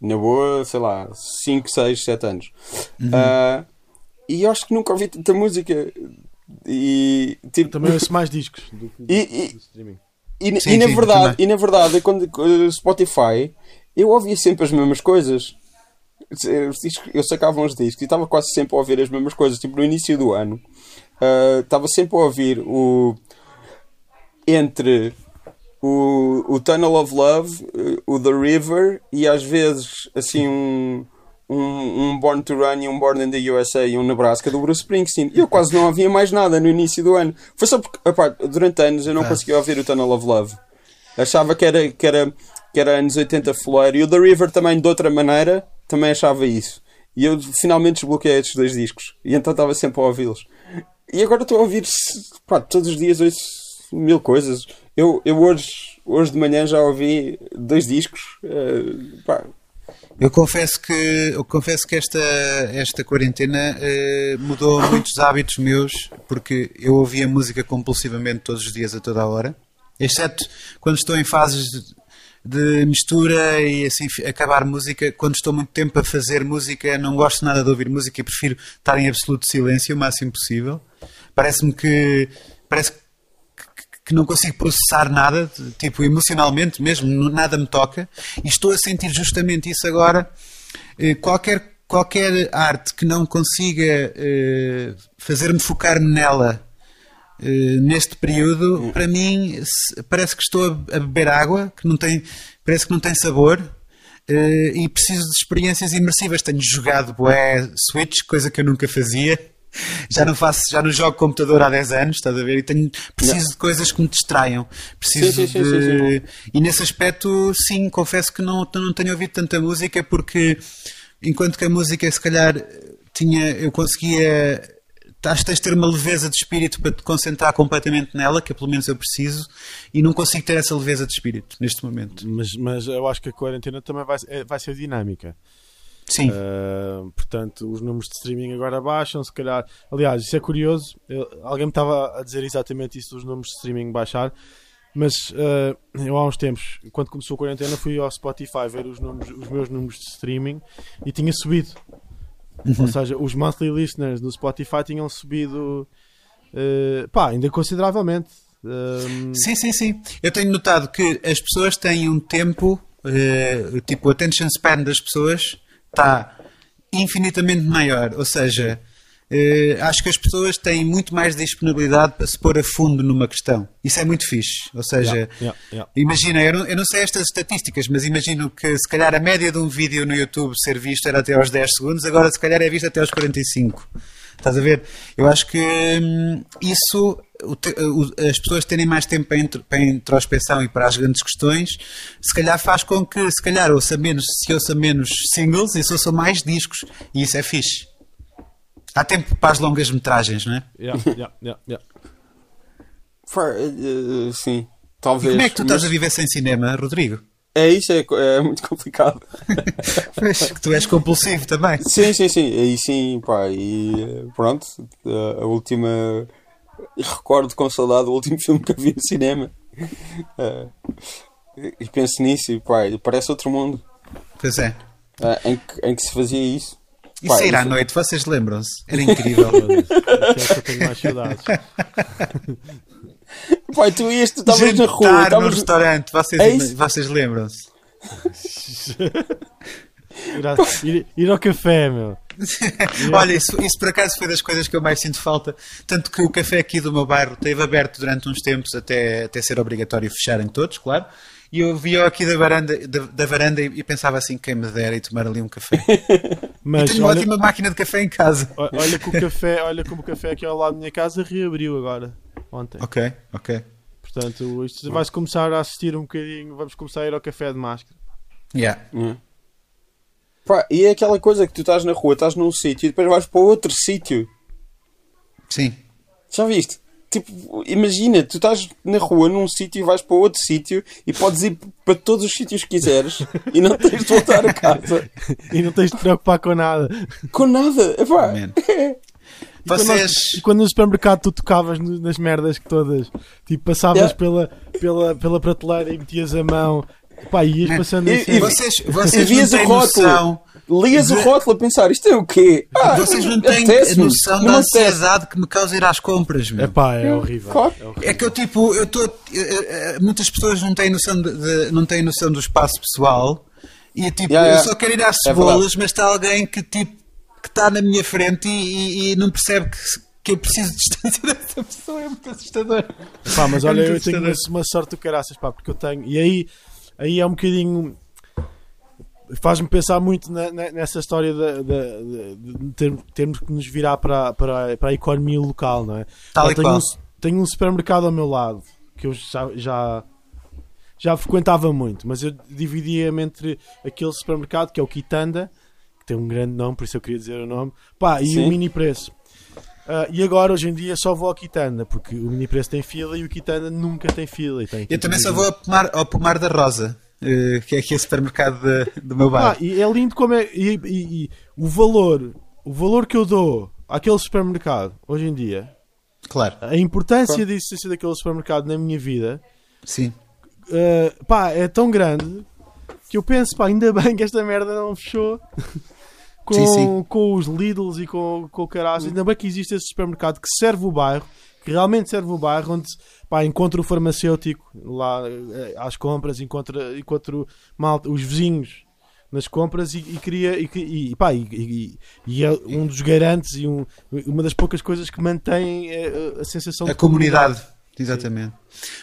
na boa, sei lá, 5, 6, 7 anos. Ah, e eu acho que nunca ouvi tanta música. E, tipo, Também ouço mais discos do que E- e- do streaming. e, na- Sim, e na sim, verdade, e na verdade, quando Spotify, eu ouvia sempre as mesmas coisas. Eu sacava uns discos e estava quase sempre a ouvir as mesmas coisas. Tipo, no início do ano, ah, estava sempre a ouvir o. Entre o, o Tunnel of Love, eh, o The River e às vezes assim um, um, um Born to Run e um Born in the USA e um Nebraska do Bruce Springsteen. E eu quase não havia mais nada no início do ano. Foi só porque, epá, durante anos eu não Ah. conseguia ouvir o Tunnel of Love. Achava que era, que era, que era anos 80 fuleiro. E o The River também, de outra maneira, também achava isso. E eu finalmente desbloqueei estes dois discos. E então estava sempre a ouvi-los. E agora estou a ouvir pá, todos os dias ouço mil coisas. Eu, eu hoje, hoje de manhã já ouvi dois discos. pá, Eu confesso que, eu confesso que esta, esta quarentena eh, mudou muitos hábitos meus, porque eu ouvia música compulsivamente todos os dias, a toda a hora, exceto quando estou em fases de, de mistura e assim acabar música. Quando estou muito tempo a fazer música, não gosto nada de ouvir música e prefiro estar em absoluto silêncio o máximo possível. Parece-me que. Parece que que não consigo processar nada, tipo emocionalmente mesmo, nada me toca, e estou a sentir justamente isso agora. Eh, Qualquer qualquer arte que não consiga eh, fazer-me focar-me nela eh, neste período, para mim parece que estou a, beber água, que não tem, parece que não tem sabor. e preciso de experiências imersivas. Tenho jogado bué Switch, coisa que eu nunca fazia. Já não faço, já não jogo computador há 10 anos, estás a ver? E tenho, preciso de coisas que me distraiam. Preciso Sim, sim, sim, de. sim, E nesse aspecto, sim, confesso que não, não tenho ouvido tanta música porque enquanto que a música se calhar tinha, eu conseguia Acho que tens de ter uma leveza de espírito para te concentrar completamente nela, que pelo menos eu preciso, e não consigo ter essa leveza de espírito neste momento. Mas, mas eu acho que a quarentena também vai, é- vai ser dinâmica. Sim, Uh, portanto, os números de streaming agora baixam, se calhar. Aliás, isso é curioso. eu- alguém me estava a dizer exatamente isso dos números de streaming baixar. Mas uh, eu há uns tempos, quando começou a quarentena, fui ao Spotify ver os, números, os meus números de streaming e tinha subido. Ou seja, os monthly listeners no Spotify tinham subido uh, pá, ainda consideravelmente. Sim, sim, sim. Eu tenho notado que as pessoas têm um tempo, tipo, o attention span das pessoas está infinitamente maior. Ou seja, eh, acho que as pessoas têm muito mais disponibilidade para se pôr a fundo numa questão. Isso é muito fixe. Ou seja, yeah, yeah, yeah. Imagina, eu não, eu não sei estas estatísticas, mas imagino que se calhar a média de um vídeo no YouTube ser visto era até aos 10 segundos, agora se calhar é visto até aos 45. Estás a ver? Eu acho que hum, isso, o o- as pessoas terem mais tempo para, intro- para a introspeção e para as grandes questões, se calhar faz com que, se calhar, ouça menos, se ouça menos singles e se ouça mais discos. E isso é fixe. Há tempo para as longas metragens, não é? Yeah, yeah, yeah, yeah. Far- eh, eh, sim, E talvez. como é que tu estás mas a viver sem cinema, Rodrigo? É isso, é, é muito complicado. Pois, que tu és compulsivo também. Sim, sim, sim. Aí sim, pá. E pronto, a, a última. Recordo com saudade o último filme que eu vi no cinema. Eh, e penso nisso e pá, parece outro mundo Pois é. eh, em, que, em que se fazia isso. E Pá, sair à isso- noite, vocês lembram-se? Era incrível. Isso é que eu tenho mais saudades. Pá, tu ias, tu estavas na Jantar rua, no estavas. restaurante, vocês, É vocês lembram-se? Ir, ir- ao café, meu. Olha, isso, isso por acaso foi das coisas que eu mais sinto falta. Tanto que o café aqui do meu bairro esteve aberto durante uns tempos até, até ser obrigatório fecharem todos, claro. E eu via aqui da varanda, da, da varanda e, e pensava assim: quem me dera e tomar ali um café. Mas Tenho uma olha, ótima máquina de café em casa. o- olha que o café, olha como o café aqui ao lado da minha casa reabriu agora, ontem. Ok, ok. Portanto, isto vai-se começar a assistir um bocadinho, vamos começar a ir ao café de máscara. Yeah. Hum. Pá, e é aquela coisa que tu estás na rua, estás num sítio e depois vais para outro sítio. Sim. Já viste? Tipo, imagina, tu estás na rua num sítio e vais para outro sítio e podes ir para todos os sítios que quiseres e não tens de voltar a casa E não tens de te preocupar com nada. com nada. Epá, Man. E quando Vocês. nós- E quando no supermercado tu tocavas nas merdas que todas, tipo, passavas Yeah. pela, pela, pela prateleira e metias a mão, pá, e ias passando e- em e. Vocês, vocês vias não o têm rótulo. noção. lias o rótulo a pensar, isto é o quê? Ah, Vocês não têm apetece-me. noção da ansiedade que me causa ir às compras, meu. É pá, é horrível. Claro. É horrível. É que eu tipo, eu estou. Muitas pessoas não têm noção de, de- não têm noção do espaço pessoal e tipo, Yeah, yeah. eu só quero ir às É cebolas, mas está alguém que tipo que está na minha frente e, e- e não percebe que, que eu preciso de distância dessa pessoa, é muito assustador. Pá, mas É olha, muito eu tenho uma, sorte do caraças, pá, porque eu tenho. E aí, aí é um bocadinho. Faz-me pensar muito na- na- nessa história de, de- de- de ter- termos que nos virar para, para, para a economia local, não é? Tal Pá, tenho, um, tenho um supermercado ao meu lado que eu já, já, já frequentava muito, mas eu dividia-me entre aquele supermercado que é o Quitanda, que tem um grande nome, por isso eu queria dizer o nome, pá, e Sim. o Mini Preço. Ah, e agora, hoje em dia, só vou ao Quitanda, porque o Mini Preço tem fila e o Quitanda nunca tem fila. E tem, Eu também só vou ao pomar, ao pomar da Rosa, eh, que é aqui esse supermercado de- do meu Ah, bairro. e é lindo como é. E, e- e o valor, o valor que eu dou àquele supermercado hoje em dia, Claro, a importância da existência daquele supermercado na minha vida, sim. uh, pá, é tão grande que eu penso, pá, ainda bem que esta merda não fechou. Com, Sim, sim. com os Lidls e com, com o caralho, ainda bem que existe esse supermercado que serve o bairro, que realmente serve o bairro, onde pá, encontro o farmacêutico lá eh, às compras, encontro, encontro malta, os vizinhos nas compras e, e queria e, e, pá, e, e, e é um dos garantes e um, uma das poucas coisas que mantém a, a sensação a de comunidade. Exatamente.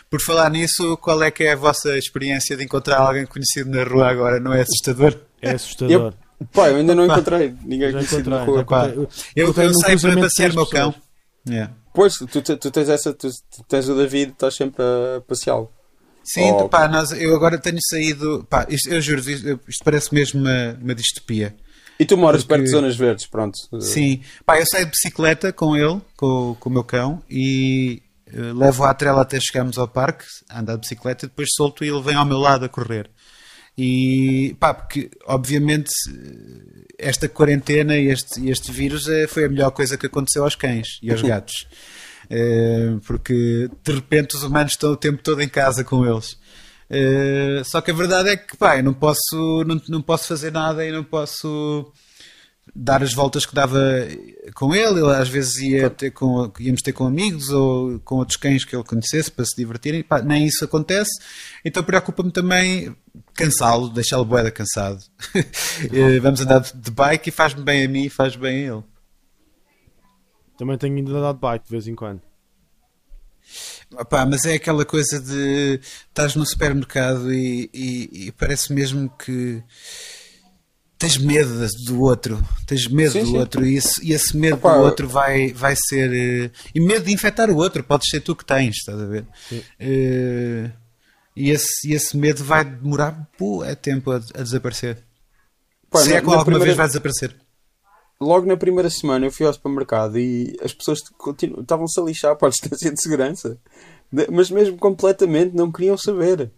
Por falar nisso, qual é que é a vossa experiência de encontrar alguém conhecido na rua agora? Não é assustador? É assustador. Pá, eu ainda não encontrei ninguém Já conhecido na rua. Eu, eu num saio para passear o meu cão. Yeah. Pois, tu, tu tens essa, tu, tu tens o David, estás sempre a passeá-lo. Sim, Oh, pá, nós, eu agora tenho saído. Pá, isto, eu juro, isto, isto parece mesmo uma, uma distopia. E tu moras Porque- perto de zonas verdes, pronto. Sim, pá, eu saio de bicicleta com ele, com, com o meu cão, e eh, levo a trela até chegarmos ao parque, a andar de bicicleta, e depois solto e ele vem ao meu lado a correr. E pá, porque obviamente esta quarentena e este, este vírus eh, foi a melhor coisa que aconteceu aos cães e aos gatos. Eh, porque de repente os humanos estão o tempo todo em casa com eles. Eh, só que a verdade é que pá, eu não posso, não, não posso fazer nada e não posso dar as voltas que dava com ele. Ele às vezes ia ter com, íamos ter com amigos ou com outros cães que ele conhecesse para se divertirem. Pá, nem isso acontece. Então preocupa-me também cansá-lo, deixá-lo boeda cansado. Eh, Vamos andar de- de bike e faz-me bem a mim e faz bem a ele. Também tenho ainda dado bike de vez em quando. Opá, mas é aquela coisa de estás no supermercado e, e- e parece mesmo que tens medo do outro, tens medo Sim, do sim. outro e esse, e esse medo Opá, do outro vai, vai ser eh, e medo de infectar o outro, podes ser tu que tens, estás a ver? Eh, e, esse, e esse medo vai demorar pô, é tempo a, a desaparecer. Pá, Se na- é que alguma primeira- vez vai desaparecer. Logo na primeira semana eu fui ao supermercado e as pessoas continu- estavam-se a lixar para a distância de segurança. Mas mesmo completamente não queriam saber.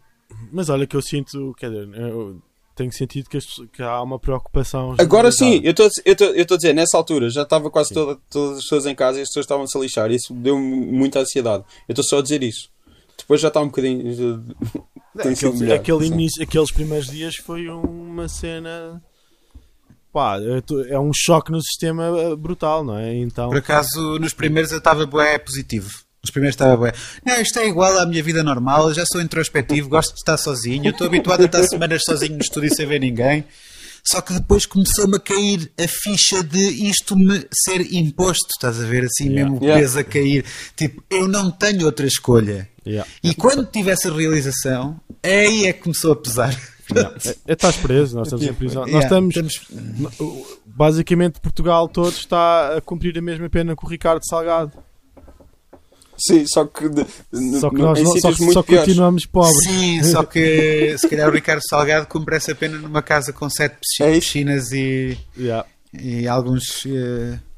Mas olha que eu sinto, quer dizer, eu tenho sentido que, pessoas- que há uma preocupação. Agora sim, eu estou eu estou- eu estou a dizer, nessa altura já estava quase toda- todas as pessoas em casa e as pessoas estavam-se a lixar. Isso deu-me muita ansiedade. Eu estou só a dizer isso. Depois já está um bocadinho. Tem sido Aquele, melhor. aquele início, aqueles primeiros dias foi uma cena. Pá, é é um choque no sistema eh, brutal, não é? Então, Por acaso, nos primeiros eu estava bué positivo. Nos primeiros estava bué. Não, isto é igual à minha vida normal, eu já sou introspectivo, gosto de estar sozinho, estou habituado a estar semanas sozinho no estúdio sem ver ninguém. Só que depois começou-me a cair a ficha de isto me ser imposto, estás a ver? Assim mesmo o Yeah. peso a cair. Tipo, eu não tenho outra escolha. yeah. E quando tive essa realização, aí é que começou a pesar. Yeah. É- estás preso, nós estamos em prisão. Nós Yeah, estamos. Basicamente, Portugal todo está a cumprir a mesma pena que o Ricardo Salgado. Sim, só que, Só que nós em não- só, só continuamos pobres. Sim, só que se calhar o Ricardo Salgado cumpre essa pena numa casa com sete É piscinas e, Yeah. e alguns.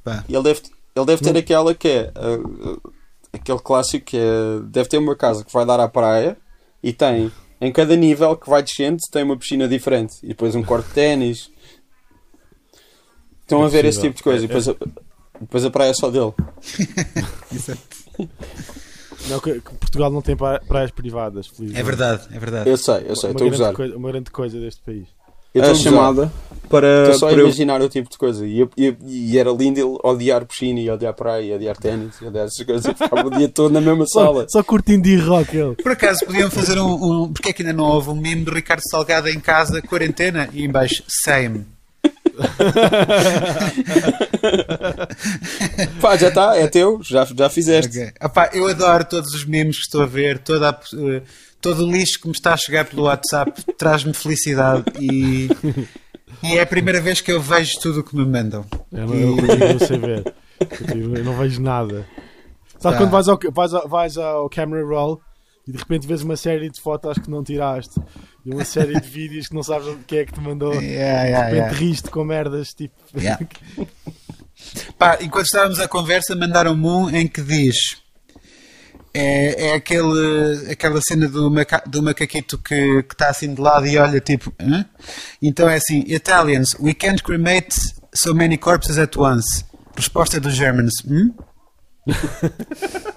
pá. E ele deve, ele deve ter aquela que é uh, uh, aquele clássico que é deve ter uma casa que vai dar à praia e tem em cada nível que vai descendo tem uma piscina diferente e depois um corte de ténis. Estão É a ver esse possível. tipo de coisa e depois a, depois a praia é só dele. Não, que, que Portugal não tem pra- praias privadas, felizmente. É verdade, é verdade. Eu sei, eu sei, uma, estou a grande gozar. coisa, uma grande coisa deste país. Eu a chamada para, Estou só a para eu- imaginar o tipo de coisa. E, eu- e- e era lindo ele odiar piscina, e odiar praia, e odiar ténis, e odiar essas coisas. E ficava o dia todo na mesma sala. Só, só curtindo de rock ele. Por acaso podiam fazer um, um. Porque é que ainda não houve um meme de Ricardo Salgado em casa, quarentena, e em baixo, same. Pá, já está, é teu, já, já fizeste. Ok. Opá, eu adoro todos os memes que estou a ver, toda a, eh, todo o lixo que me está a chegar pelo WhatsApp traz-me felicidade e, e é a primeira vez que eu vejo tudo o que me mandam. Eu não, eu continuo não sei ver. Eu não vejo nada. Sabe Tá. quando vais ao, vais, ao, vais ao camera roll e de repente vês uma série de fotos que não tiraste e uma série de vídeos que não sabes o que é que te mandou. Yeah, De yeah, repente yeah. riste com merdas tipo. Yeah. Pá, enquanto estávamos à conversa, mandaram-me um em que diz. É, é aquele, aquela cena do, maca, do macaquito que que está assim de lado e olha tipo. Hã? Então é assim: Italians, we can't cremate so many corpses at once. Resposta dos Germans: hum?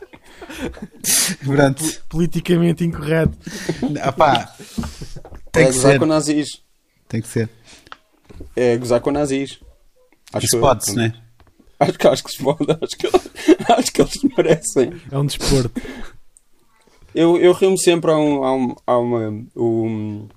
Pronto. politicamente incorreto. Ah, pá, tem é que gozar ser. com nazis. Tem que ser. É gozar com nazis. Acho Isso que- pode-se, né? Acho que, acho que se pode, acho que, acho que eles merecem. É um desporto. Eu, eu rio-me sempre a, um, a, um, a uma. Um,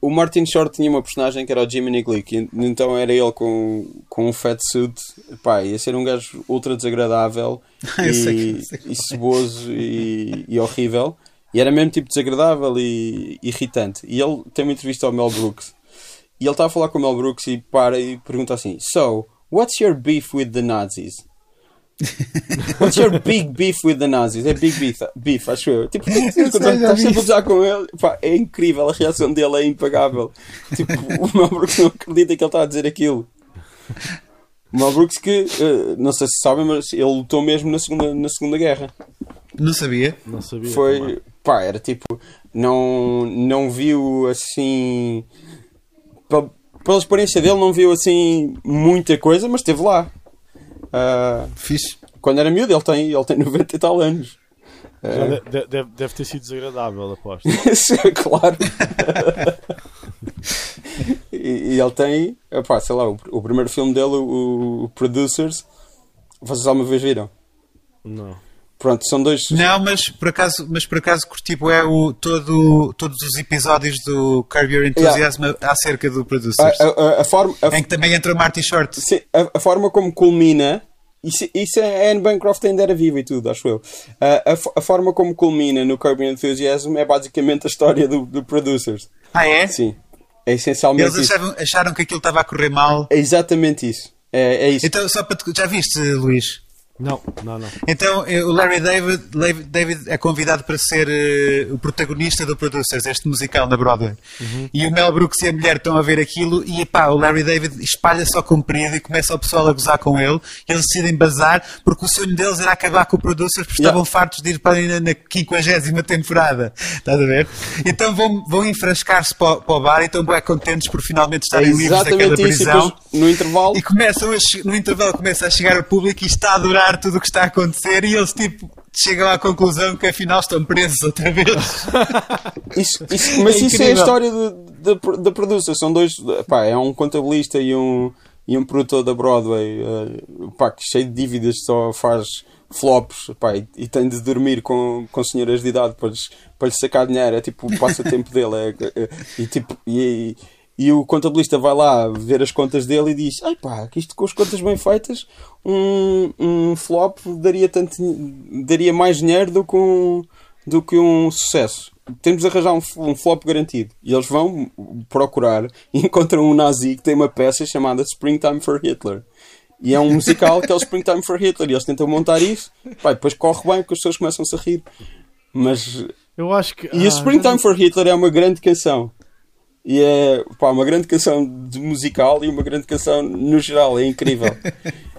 o Martin Short tinha uma personagem que era o Jiminy Glick, então era ele com, com um fat suit, pá, ia ser um gajo ultra desagradável sei e, sei e ceboso e, e horrível, e era mesmo tipo desagradável e irritante. E ele tem uma entrevista ao Mel Brooks, e ele está a falar com o Mel Brooks e para e pergunta assim: So, what's your beef with the Nazis? What's your big beef with the Nazis? É big beef, beef acho eu. Tipo, já estás sempre a gozar com ele. Pá, é incrível, a reação dele é impagável. Tipo, o Mel Brooks não acredita que ele está a dizer aquilo. O Mel Brooks que, eh, não sei se sabem, mas ele lutou mesmo na Segunda, na segunda Guerra. Não sabia. Não sabia. também. Foi, pá, era tipo, não, não viu assim. Pela, pela experiência dele, não viu assim muita coisa, mas esteve lá. Ah, Fixe. quando era miúdo, ele tem, ele tem 90 e tal anos. Já de- de- deve, ter sido desagradável, aposto. Sim, claro. e, e ele tem, epá, sei lá, o, o primeiro filme dele, o, o Producers, vocês alguma vez viram? Não. Pronto, são dois. Não, mas por acaso, mas por acaso curti é o, todo, todos os episódios do Curb Your Enthusiasm acerca do Producers. a, a- a forma, a, Em que também entra o Marty Short. sim, a- forma como culmina. Isso, isso é a Anne Bancroft ainda era viva e tudo, acho eu. A, a, fo- a forma como culmina no Curb Your Enthusiasm é basicamente a história do, do Producers. Ah, é? Sim. É essencialmente Eles isso. achavam, acharam que aquilo estava a correr mal. É exatamente isso. É, é isso. Então, só para te, já viste, Luís? Não, não, não. Então, o Larry David, David é convidado para ser eh, o protagonista do Producers, este musical na Broadway. E o Mel Brooks e a mulher estão a ver aquilo e pá, o Larry David espalha-se ao comprido e começa o pessoal a gozar com ele. Eles decidem bazar porque o sonho deles era acabar com o Producers porque Yeah. estavam fartos de ir para na, na 50 temporada. Estás a ver? Então vão, vão enfrascar-se para, o- para o bar e estão bem contentes por finalmente É estarem livres daquela isso. Prisão. depois, no intervalo, E começam a no intervalo começa a chegar o público e está a adorar tudo o que está a acontecer e eles tipo chegam à conclusão que afinal estão presos outra vez. Isso, isso- mas É isso é a história da producer. São dois. Pá, é um contabilista e um, e um produtor da Broadway. eh, pá, que cheio de dívidas, só faz flops pá, e, e tem de dormir com, com senhoras de idade para lhes, para lhes sacar dinheiro. É tipo o passatempo dele. É, é- e, tipo, e, e o contabilista vai lá ver as contas dele e diz: Ai pá, que isto com as contas bem feitas, um, um flop daria, tanto, daria mais dinheiro do que um, do que um sucesso. Temos de arranjar um, um flop garantido. E eles vão procurar e encontram um nazi que tem uma peça chamada Springtime for Hitler. E é um musical que é o Springtime for Hitler. E eles tentam montar isso. Pá, e depois corre bem porque as pessoas começam a rir. Mas. Eu acho que. E ah, a Springtime for Hitler é uma grande canção. E é pá, uma grande canção de musical e uma grande canção no geral. É incrível.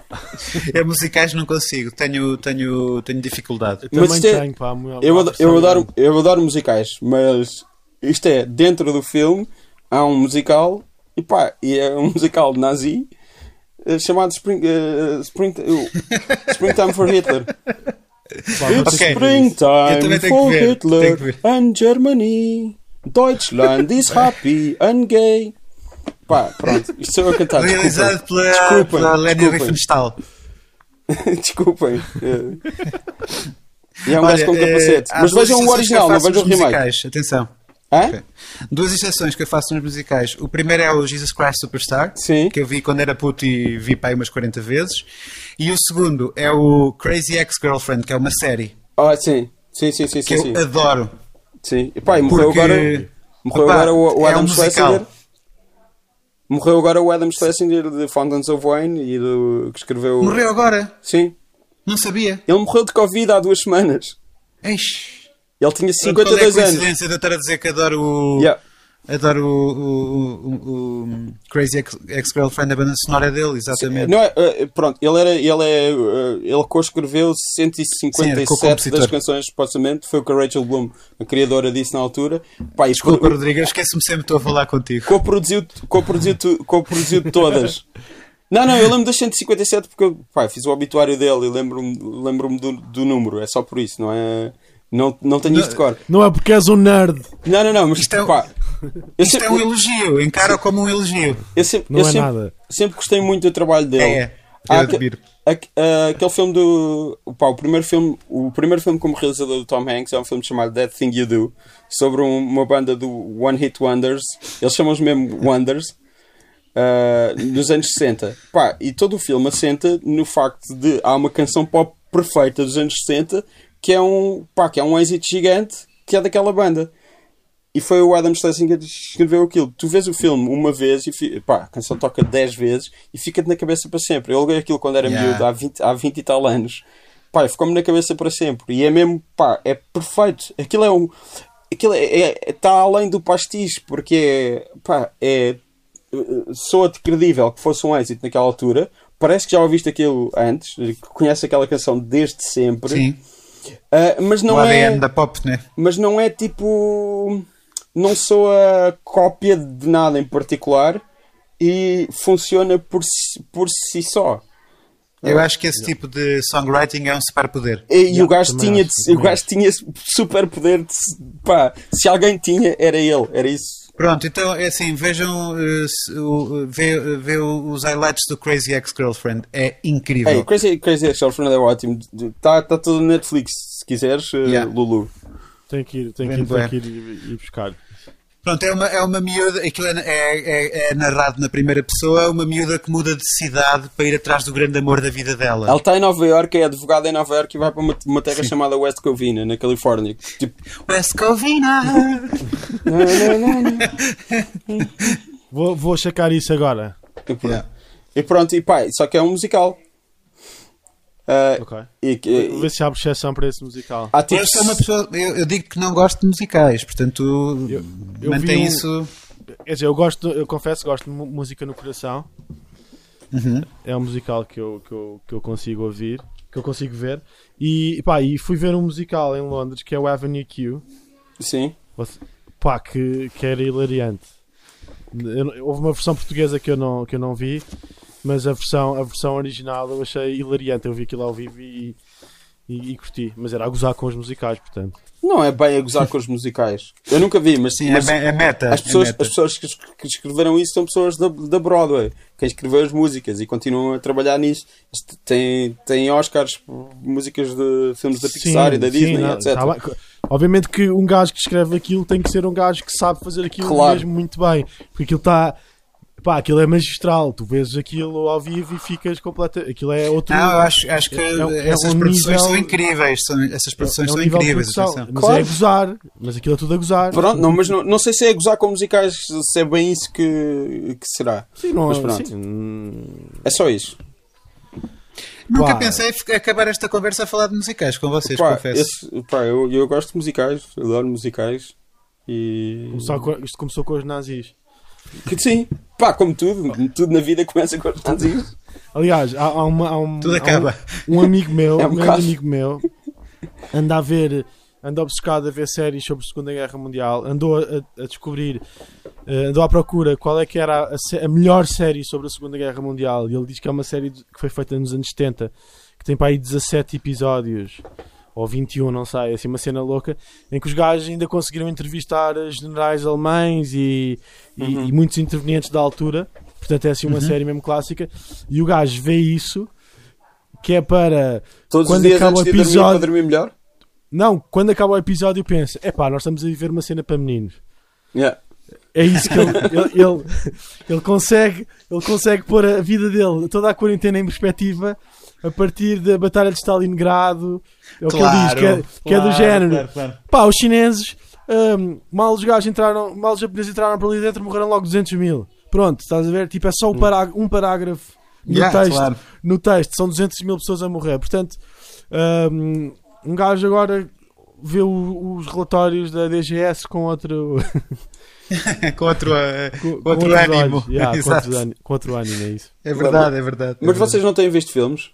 É musicais não consigo, tenho, tenho, tenho dificuldade. Eu também Mas é- tenho, pá, Eu, uma ado- versão eu, adoro, eu adoro musicais, mas isto é, dentro do filme há um musical e pá, e é um musical nazi eh, chamado Spring, eh, Spring, eh, Springtime for Hitler. Pá, vou ter Ok. que ver isso. Eu Springtime for Hitler and Germany. Deutschland is happy and gay. Pá, pronto, isto sou eu a cantar. Realizado pela, Desculpem, pela desculpem. Riefenstahl. Desculpem. eh. E é um gajo com capacete. há Mas vejam o original, não vejam o remake. musicais, Atenção. Hã? Ok. Duas exceções que eu faço nos musicais. O primeiro é o Jesus Christ Superstar, Sim. que eu vi quando era puto e vi aí umas 40 vezes. E o segundo é o Crazy Ex-Girlfriend, que é uma série Ah, sim. Sim, sim, sim, que sim. sim. eu adoro. Sim. E pá, e morreu Porque, agora, morreu opá, agora o, o é Adam um musical. Schlesinger. Morreu agora o Adam Schlesinger de Fountains of Wayne e do, que escreveu. Morreu agora? Sim. Não sabia. Ele morreu de Covid há duas semanas. Eish. Ele tinha Qual é a 52 anos. coincidência de eu estar a dizer que adoro o, Yeah. Adoro o, o- o- o Crazy Ex- Ex-Girlfriend, a banda sonora dele, exatamente. Não é, eh, pronto, ele era, ele é, eh, ele co-escreveu Sim, era 157 co-compositor. das canções, supostamente, foi o que a Rachel Bloom, a criadora, disse na altura. Pá, Desculpa, co- Rodrigo, eu esqueço-me sempre estou a falar contigo. co-produziu, co-produziu, tu- co-produziu todas. Não, não, eu lembro das 157 porque eu pá, fiz o obituário dele e lembro-me lembro do, do número, é só por isso, não é? Não, não tenho isto de cor. Não é porque és um nerd. Não, não, não, mas Isto é- pá, Isto sempre, é um elogio, encara como um elogio. eu sempre, Não eu é sempre, nada. sempre gostei muito do trabalho dele. É, é. Eu admiro. aquele filme do. Pá, o primeiro filme, o primeiro filme como realizador do Tom Hanks é um filme chamado That Thing You Do, sobre um- uma banda do One Hit Wonders. Eles chamam-os mesmo Wonders. ah, nos anos 60. Pá, e todo o filme assenta no facto de há uma canção pop perfeita dos anos 60 que é um, pá, que é um êxito gigante que é daquela banda. E foi o Adam Schlesinger que escreveu aquilo. Tu vês o filme uma vez e pá, a canção toca 10 vezes e fica-te na cabeça para sempre. Eu aluguei aquilo quando era Yeah. miúdo, há 20, há 20 e tal anos. Pá, ficou-me na cabeça para sempre. E é mesmo, pá, é perfeito. Aquilo é um. Aquilo é, é- está além do pastiche, porque é. pá, é. Soa-te credível que fosse um êxito naquela altura. Parece que já ouviste aquilo antes, conhece aquela canção desde sempre. Sim. Ah, mas não o é ADN da pop, né? mas não é tipo. Não sou a cópia de nada em particular e funciona por si, por si só. Eu acho que esse tipo de songwriting é um superpoder. E, e o gajo tinha, acho, de- o gajo tinha super poder de. Pá, se alguém tinha, era ele, era isso. Pronto, então é assim, vejam eh, o- vê, vê os highlights do Crazy Ex-Girlfriend. É incrível. Ei, Crazy, Crazy Ex-Girlfriend é ótimo. Está tá tudo no Netflix, se quiseres, eh, Yeah. Lulu. Tem que ir, tem que ir, tem bué. que ir, ir buscar. Pronto, é uma, é uma miúda, aquilo é, é, é- é narrado na primeira pessoa, uma miúda que muda de cidade para ir atrás do grande amor da vida dela. Ela está em Nova York, é advogada em Nova York e vai para uma, uma terra chamada West Covina, na Califórnia. Tipo, West Covina! Vou, vou checar isso agora. E pronto. Yeah. E pronto, e pá, só que é um musical. Ah, Ok. e, ver se há exceção para esse musical. há tipo. Eu sou uma pessoa, eu, eu digo que não gosto de musicais, portanto Eu- eu mantém um- isso. Quer dizer, eu gosto, eu confesso que gosto de música no coração. Uhum. É um musical que eu, que eu, que eu consigo ouvir, que eu consigo ver. E, pá, e fui ver um musical em Londres que é o Avenue Q. Sim. Pá, que, que era hilariante. Houve uma versão portuguesa que eu não, que eu não vi, mas a versão, a versão original eu achei hilariante. Eu vi aquilo ao vivo e, e, e curti. Mas era a gozar com os musicais, portanto. Não é bem a gozar com os musicais. Eu nunca vi, mas, Sim, mas é, é meta. as, pessoas, é meta. as pessoas que, que escreveram isso são pessoas da, da Broadway. Quem escreveu as músicas e continuam a trabalhar nisso. Tem, tem Oscars por músicas de filmes da Pixar e da Disney, não, etc. tá. Obviamente que um gajo que escreve aquilo tem que ser um gajo que sabe fazer aquilo Claro. mesmo muito bem. Porque aquilo está. Pá, aquilo é magistral. Tu vês aquilo ao vivo e ficas completa. Aquilo é outro. Não, eu acho, acho que É- é é essas um produções nível- são incríveis. São, essas produções é um são incríveis. Mas Claro. é a gozar. Mas aquilo é tudo a gozar. Pronto, não, mas não, não sei se é gozar com musicais, se é bem isso que, que será. Sim, não, Mas pronto. sim, É só isso. Nunca Pá. pensei acabar esta conversa a falar de musicais com vocês, Pá, confesso. esse- pá, eu, eu gosto de musicais, adoro musicais. E. começou com- isto começou com os nazis. Sim, pá, como tudo, tudo na vida começa com nazis. Aliás, há, há uma, há um, Tudo há acaba. Um, um amigo meu, É um um grande amigo meu, anda a ver, anda obcecado a ver séries sobre a Segunda Guerra Mundial, andou a, a descobrir, eh, andou à procura qual é que era a, a melhor série sobre a Segunda Guerra Mundial. E ele diz que é uma série que foi feita nos anos 70, que tem para aí 17 episódios. Ou 21, não sei, assim uma cena louca, em que os gajos ainda conseguiram entrevistar generais alemães e, e- Uhum. e muitos intervenientes da altura. Portanto, é assim uma série mesmo clássica. E o gajo vê isso, que é para. Todos Quando os dias acaba o dormir episódio- para dormir melhor? Não, quando acaba o episódio, pensa: é pá, nós estamos a viver uma cena para meninos. Yeah. É isso que ele, ele, ele, ele consegue, ele consegue pôr a vida dele, toda a quarentena em perspectiva, a partir da Batalha de Stalingrado. É o que ele diz, que é, que é do claro, género. claro, claro. Pá, os chineses, hum, mal os gajos entraram, mal os japoneses entraram para ali dentro, morreram logo 200 mil. Pronto, estás a ver? Tipo, é só um, pará- um parágrafo no Yeah, texto. claro. No texto, são 200 mil pessoas a morrer. Portanto, hum, um gajo agora vê o- os relatórios da DGS com outro, com outro, eh, com, com outro outros ânimo. Yeah, com, outro ânimo, com outro ânimo, é isso. É verdade, é verdade. Mas vocês não têm visto filmes?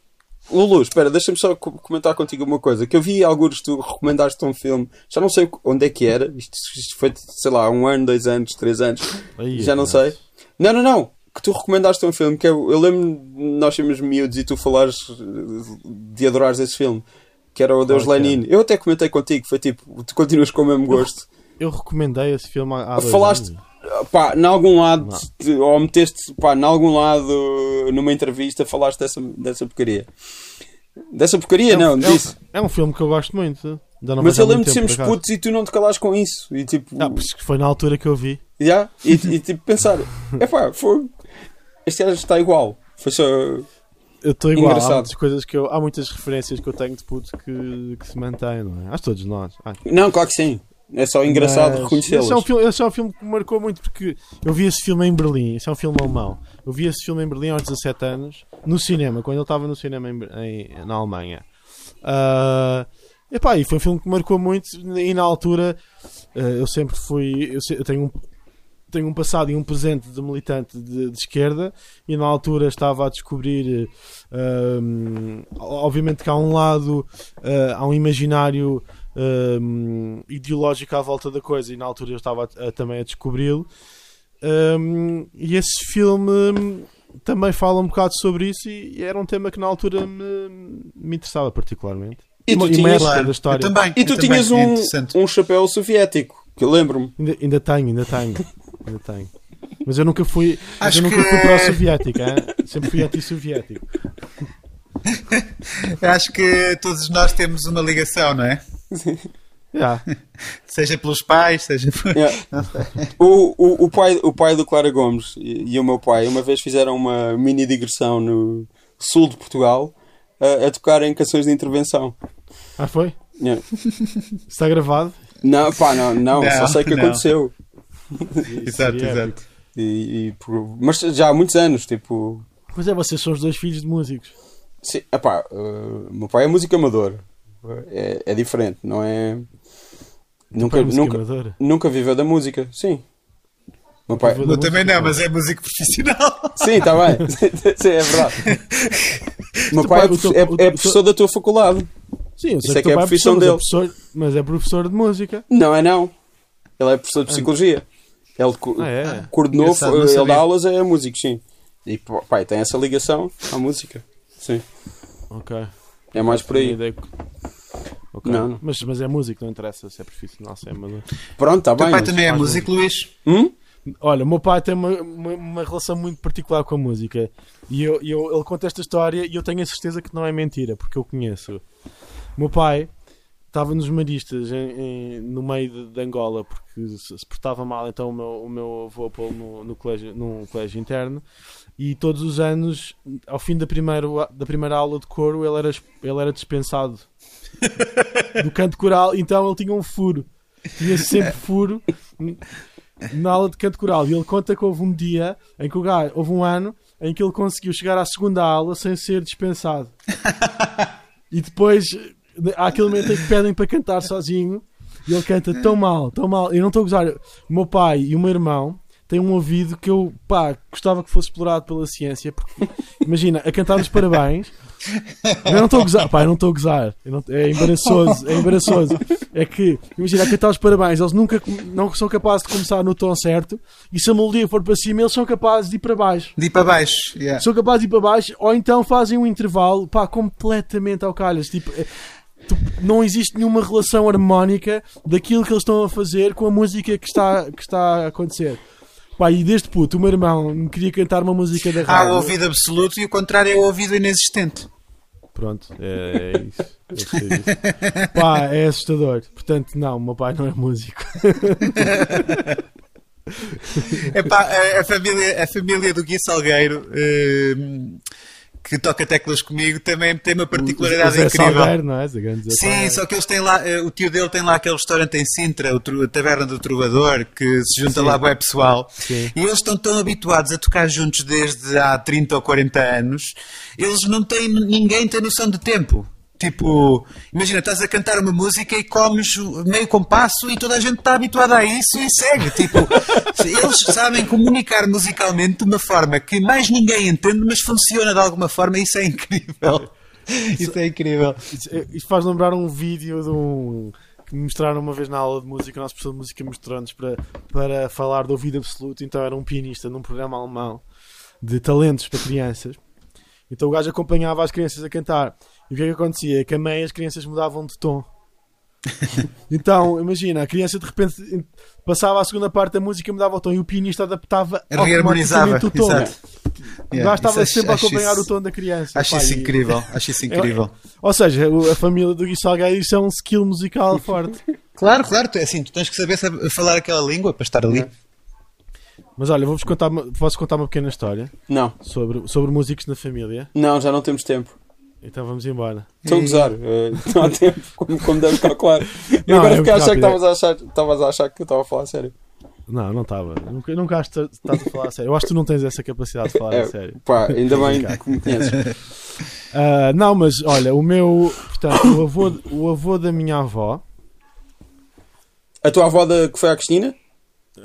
Lulu, espera, deixa-me só co- comentar contigo uma coisa. Que eu vi alguns, tu recomendaste um filme, já não sei onde é que era, isto, isto foi, sei lá, um ano, dois anos, três anos, Aí, já não mas- sei. Não, não, não, que tu recomendaste um filme, que eu, eu lembro nós sermos miúdos e tu falares de adorares esse filme, que era o Deus é que Lenin. Eu até comentei contigo, foi tipo, tu continuas com o mesmo gosto. Eu recomendei esse filme há, há Falaste- anos. Pá, em algum lado, te- ou meteste, pá, em algum lado, numa entrevista, falaste dessa, dessa porcaria. Dessa porcaria, não, é, um, disse. é um filme que eu gosto muito. Não Mas há eu lembro de sermos putos e tu não te calaste com isso. E tipo, Ah, pois que foi na altura que eu vi. já, e, e tipo pensar, é pá, foi. Este gajo está igual. Foi só. Eu estou igual. Há Engraçado. muitas, coisas que eu, há muitas referências que eu tenho de puto que, que se mantêm, não é? Acho todos nós. Acho. Não, claro que sim. É só engraçado reconhecê-los. Esse é, um filme, esse é um filme que me marcou muito porque eu vi esse filme em Berlim. Esse é um filme alemão. Eu vi esse filme em Berlim aos 17 anos, no cinema, quando ele estava no cinema em, em- na Alemanha. Ah, epá, e foi um filme que me marcou muito. E na altura ah, eu sempre fui. Eu, eu tenho um. Tenho um passado e um presente de militante de, de esquerda e na altura estava a descobrir hum, obviamente que há um lado há um imaginário hum, ideológico à volta da coisa e na altura eu estava a- a- também a descobri-lo Hum, e esse filme hum, também fala um bocado sobre isso e, e era um tema que na altura me, me interessava particularmente E tu uma tinhas- Claro, história também. E tu tinhas é um, um chapéu soviético, que eu lembro-me. ainda, ainda tenho, ainda tenho ainda tenho mas eu nunca fui Acho eu nunca que- fui pró-soviético hein? sempre fui anti-soviético Acho que todos nós temos uma ligação, não é? Yeah. Seja pelos pais, seja por... Yeah. O, o, o, pai, o pai do Clara Gomes e, e o meu pai uma vez fizeram uma mini digressão no sul de Portugal a, a tocar em canções de intervenção. ah foi? Yeah. está gravado? Não, pá, não, não, Não, só sei que não. aconteceu. Exato, Seria exato. E, e por- mas já há muitos anos, tipo. pois é, vocês são os dois filhos de músicos Sim, epá, uh, meu pai é músico amador. É, é diferente, não é. Nunca, Pai é nunca, amadora. nunca viveu da música, sim. Meu pai, Eu também não, mas é músico profissional. sim, está bem, sim, é verdade. meu pai é, teu- é- é professor da tua faculdade. Sim, eu sei Isso que é que é a pai profissão mas é dele. professor- mas é professor de música. Não é não. Ele é professor de psicologia. Ele co- Ah, é? coordenou, ele dá aulas é músico, sim. E pai, tem essa ligação à música. Sim. Ok. É mais por aí. Tinha ideia que- Ok. Não, não. Mas, mas é músico, não interessa se é profissional, se é amador. Pronto, está O bem. pai mas- também é músico, Luís? Hum? Olha, o meu pai tem uma, uma, uma relação muito particular com a música. E eu, e eu- ele conta esta história e eu tenho a certeza que não é mentira, porque eu conheço. O meu pai estava nos maristas em- em- no meio de, de Angola porque se, se portava mal, então o meu, o meu avô pô-lo no, no colégio, num colégio interno. E todos os anos, ao fim da primeira, da primeira aula de coro, ele era, ele era dispensado do canto coral, então ele tinha um furo. Tinha sempre furo na aula de canto coral. E ele conta que houve um dia em que o gajo, houve um ano em que ele conseguiu chegar à segunda aula sem ser dispensado. E depois há aquele momento em que pedem para cantar sozinho e ele canta tão mal, tão mal. Eu não estou a gozar. O meu pai e o meu irmão têm um ouvido que eu pá, gostava que fosse explorado pela ciência. Porque, imagina, a cantar os parabéns. Eu não estou a gozar, pá, eu não estou a gozar. Não- é embaraçoso, é embaraçoso. É que, imagina, a cantar os parabéns, eles nunca não são capazes de começar no tom certo e se a melodia for para cima, eles são capazes de ir para baixo. De ir para baixo. yeah. São capazes de ir para baixo ou então fazem um intervalo, pá, completamente ao calhas. Tipo, é- não existe nenhuma relação harmónica daquilo que eles estão a fazer com a música que está, que está a acontecer. Pá, e desde puto, o meu irmão me queria cantar uma música da Há rádio. o ouvido absoluto e o contrário é o ouvido inexistente. Pronto, é, é isso. Gostei disso. Pá, é assustador. Portanto, não, o meu pai não é músico. Epá, a, a família, a família do Gui Salgueiro, hum, que toca teclas comigo, também tem uma particularidade O Zé incrível. Salgueiro, não é? Grande Zé Sim, só que eles têm lá, eh, o tio dele tem lá aquele restaurante em Sintra, o a Taberna do Trovador, que se junta Sim. lá bué pessoal. Sim. E eles estão tão habituados a tocar juntos desde há 30 ou 40 anos, eles não têm, ninguém tem noção de tempo. Tipo, imagina, estás a cantar uma música e comes meio compasso e toda a gente está habituada a isso e segue. Tipo, eles sabem comunicar musicalmente de uma forma que mais ninguém entende, mas funciona de alguma forma e isso é incrível. Isso é incrível. Isto faz lembrar um vídeo de um que me mostraram uma vez na aula de música, o nosso professor de música mostrou-nos para, para falar do ouvido absoluto. Então era um pianista num programa alemão de talentos para crianças. Então o gajo acompanhava as crianças a cantar. E o que é que acontecia? É que a meia as crianças mudavam de tom. Então, imagina, a criança de repente passava a segunda parte da música, mudava o tom e o pianista adaptava automaticamente o tom. exato. O Yeah, gajo estava isso sempre a acho- acompanhar acho o tom da criança. Acho pá, isso e- incrível, acho isso incrível. Ou seja, a família do Gui Salgueiro isso é um skill musical forte. Claro, claro, tu, é assim, tu tens que saber sab- falar aquela língua para estar ali. Mas olha, vou-vos contar, uma- posso contar uma pequena história Não, sobre, sobre músicos na família. não, já não temos tempo. Então vamos embora. Estou a gozar, não há tempo, como, como deves calcular. E Não, agora é fiquei a achar que é. estavas a achar, estavas a achar que eu estava a falar a sério. Não, não estava. Nunca, nunca acho que estás a falar a sério. Eu acho que tu não tens essa capacidade de falar É, a sério. Pá, ainda bem que me conheces. Ah, não, mas olha, o meu. Portanto, o avô, o avô da minha avó, A tua avó da, que foi à Cristina?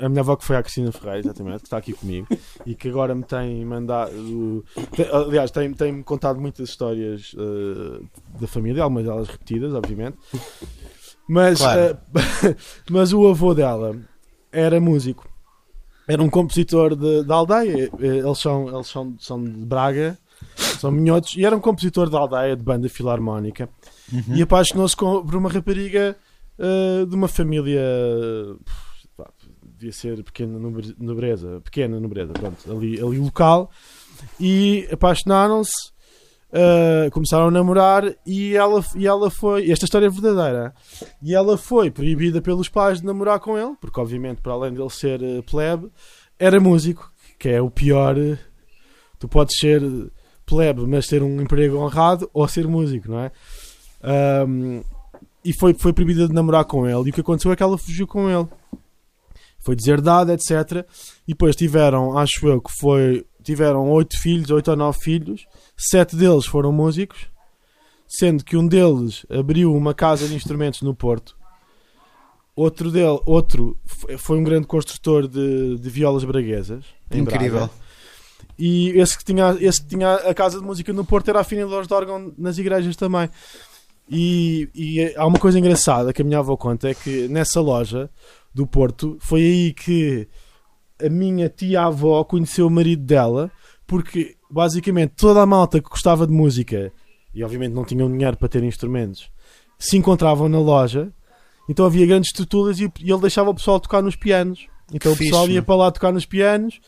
A minha avó que foi a Cristina Ferreira, exatamente, que está aqui comigo e que agora me tem mandado. tem- aliás, tem- tem-me contado muitas histórias ah, da família, algumas delas repetidas, obviamente. Mas, Claro. ah, mas o avô dela era músico. Era um compositor de- da aldeia. Eh, Eles, são, eles são, são de Braga, são minhotos, e era um compositor da aldeia, de banda filarmónica. E apaixonou-se por uma rapariga eh, de uma família. Devia ser pequena nobre- nobreza, pequena nobreza, pronto, ali, ali local. E apaixonaram-se, eh, começaram a namorar e ela, e ela foi. Esta história é verdadeira. E ela foi proibida pelos pais de namorar com ele, porque, obviamente, para além dele ser eh, plebe, era músico, que é o pior. Tu podes ser plebe, mas ter um emprego honrado, ou ser músico, não é? Ahm, e foi, foi proibida de namorar com ele. E o que aconteceu é que ela fugiu com ele. Foi deserdada, etc. E depois tiveram, acho eu, que foi. Tiveram oito filhos, oito ou nove filhos. Sete deles foram músicos. Sendo que um deles abriu uma casa de instrumentos no Porto. Outro, dele, outro foi um grande construtor de, de violas braguesas. Braga. Incrível. E esse que, tinha, esse que tinha a casa de música no Porto era afinador de órgão nas igrejas também. E, e há uma coisa engraçada que a minha avó conta: é que nessa loja do Porto foi aí que a minha tia-avó conheceu o marido dela, porque basicamente toda a malta que gostava de música e obviamente não tinham dinheiro para ter instrumentos se encontravam na loja. Então havia grandes estruturas e, e ele deixava o pessoal tocar nos pianos. Então o Fixe, pessoal ia meu. para lá tocar nos pianos.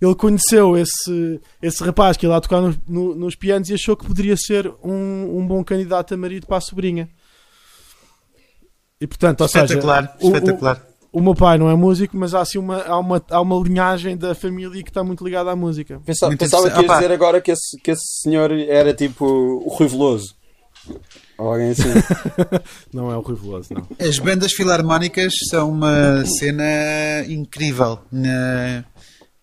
Ele conheceu esse, esse rapaz que ia lá tocar nos, no- nos pianos e achou que poderia ser um, um bom candidato a marido para a sobrinha. E portanto, ou seja, Espetacular, o- o- espetacular. O meu pai não é músico, mas há, assim uma, há, uma, há uma linhagem da família que está muito ligada à música. Pensa- Muito pensava que ias dizer agora que esse, que esse senhor era tipo o Rui Veloso. Ou alguém assim. Não é o Rui Veloso, não. As bandas filarmónicas são uma cena incrível na,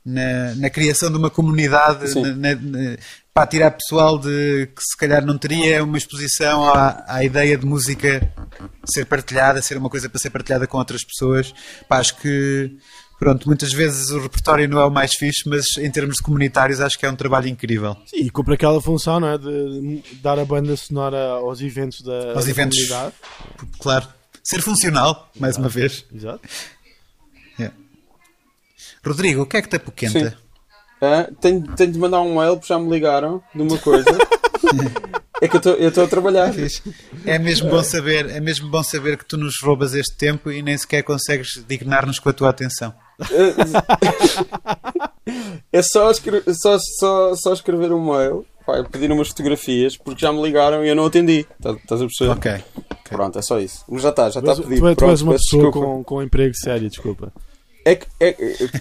na, na criação de uma comunidade, na- na- para tirar pessoal de que se calhar não teria uma exposição à, à ideia de música ser partilhada, ser uma coisa para ser partilhada com outras pessoas. Pá, acho que pronto, muitas vezes o repertório não é o mais fixe, mas em termos de comunitários acho que é um trabalho incrível. Sim, e cumpre aquela função, não é? De dar a banda sonora aos eventos da, Aos da eventos. comunidade. Claro. Ser funcional, mais uma vez. Exato. Yeah. Rodrigo, o que é que te apoquenta? Ah, tenho, tenho de mandar um mail porque já me ligaram de uma coisa. é que eu estou a trabalhar. É mesmo bom saber, é mesmo bom saber que tu nos roubas este tempo e nem sequer consegues dignar-nos com a tua atenção. É só, escre- só, só, só escrever um mail, pá, pedir umas fotografias, porque já me ligaram e eu não atendi. Tá- Estás a perceber? Ok. Pronto, é só isso. Mas já está, já Tu está pedido. tu és- tu Pronto, és uma pessoa com, com um emprego sério, desculpa. É que, é,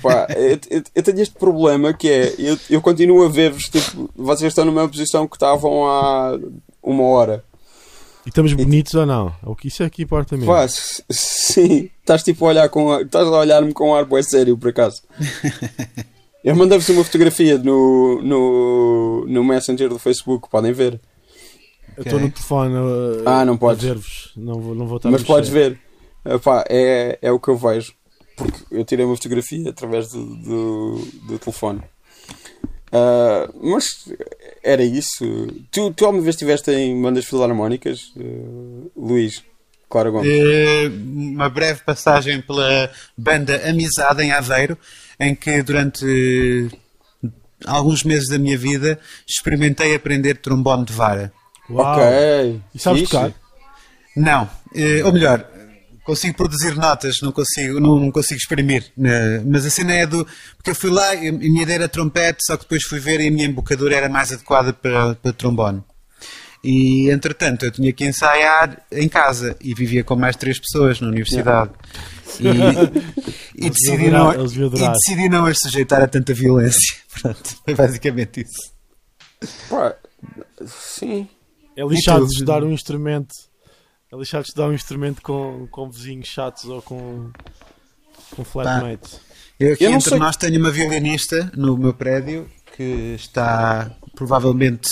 pá, eu, eu- tenho este problema que é, eu, eu continuo a ver-vos, tipo, vocês estão na mesma posição que estavam há uma hora. E estamos bonitos ou não? É o que isso é que importa mesmo. Pá, sim, estás tipo a olhar com estás a olhar-me com um ar bué sério, por acaso. Eu mandei-vos uma fotografia no, no, no Messenger do Facebook, podem ver. Eu estou no telefone uh, Ah, não a podes. ver-vos. Não vou, não vou estar a Mas podes ver. Epá, é, é o que eu vejo. Porque eu tirei uma fotografia através do, do, do telefone. Ah, mas era isso. Tu, tu alguma vez estiveste em bandas filarmónicas, eh, Luís? Clara Gomes. Eh, uma breve passagem pela banda Amizade em Aveiro, em que durante alguns meses da minha vida experimentei aprender trombone de vara. Uau. Ok. E sabes tocar? Não, Eh, ou melhor, consigo produzir notas, não consigo, não, não consigo exprimir. né? Mas a cena é do. Porque eu fui lá e a minha ideia era trompete, só que depois fui ver e a minha embocadura era mais adequada para, para trombone. E entretanto eu tinha que ensaiar em casa e vivia com mais três pessoas na universidade. E, e, decidi não, e decidi não as sujeitar a tanta violência. Pronto, foi basicamente isso. Pá, sim. É lixado estudar um instrumento. É lixado de estudar um instrumento com, com vizinhos chatos ou com, com flatmates. Eu aqui Eu não entre sei- nós tenho uma violinista no meu prédio que está provavelmente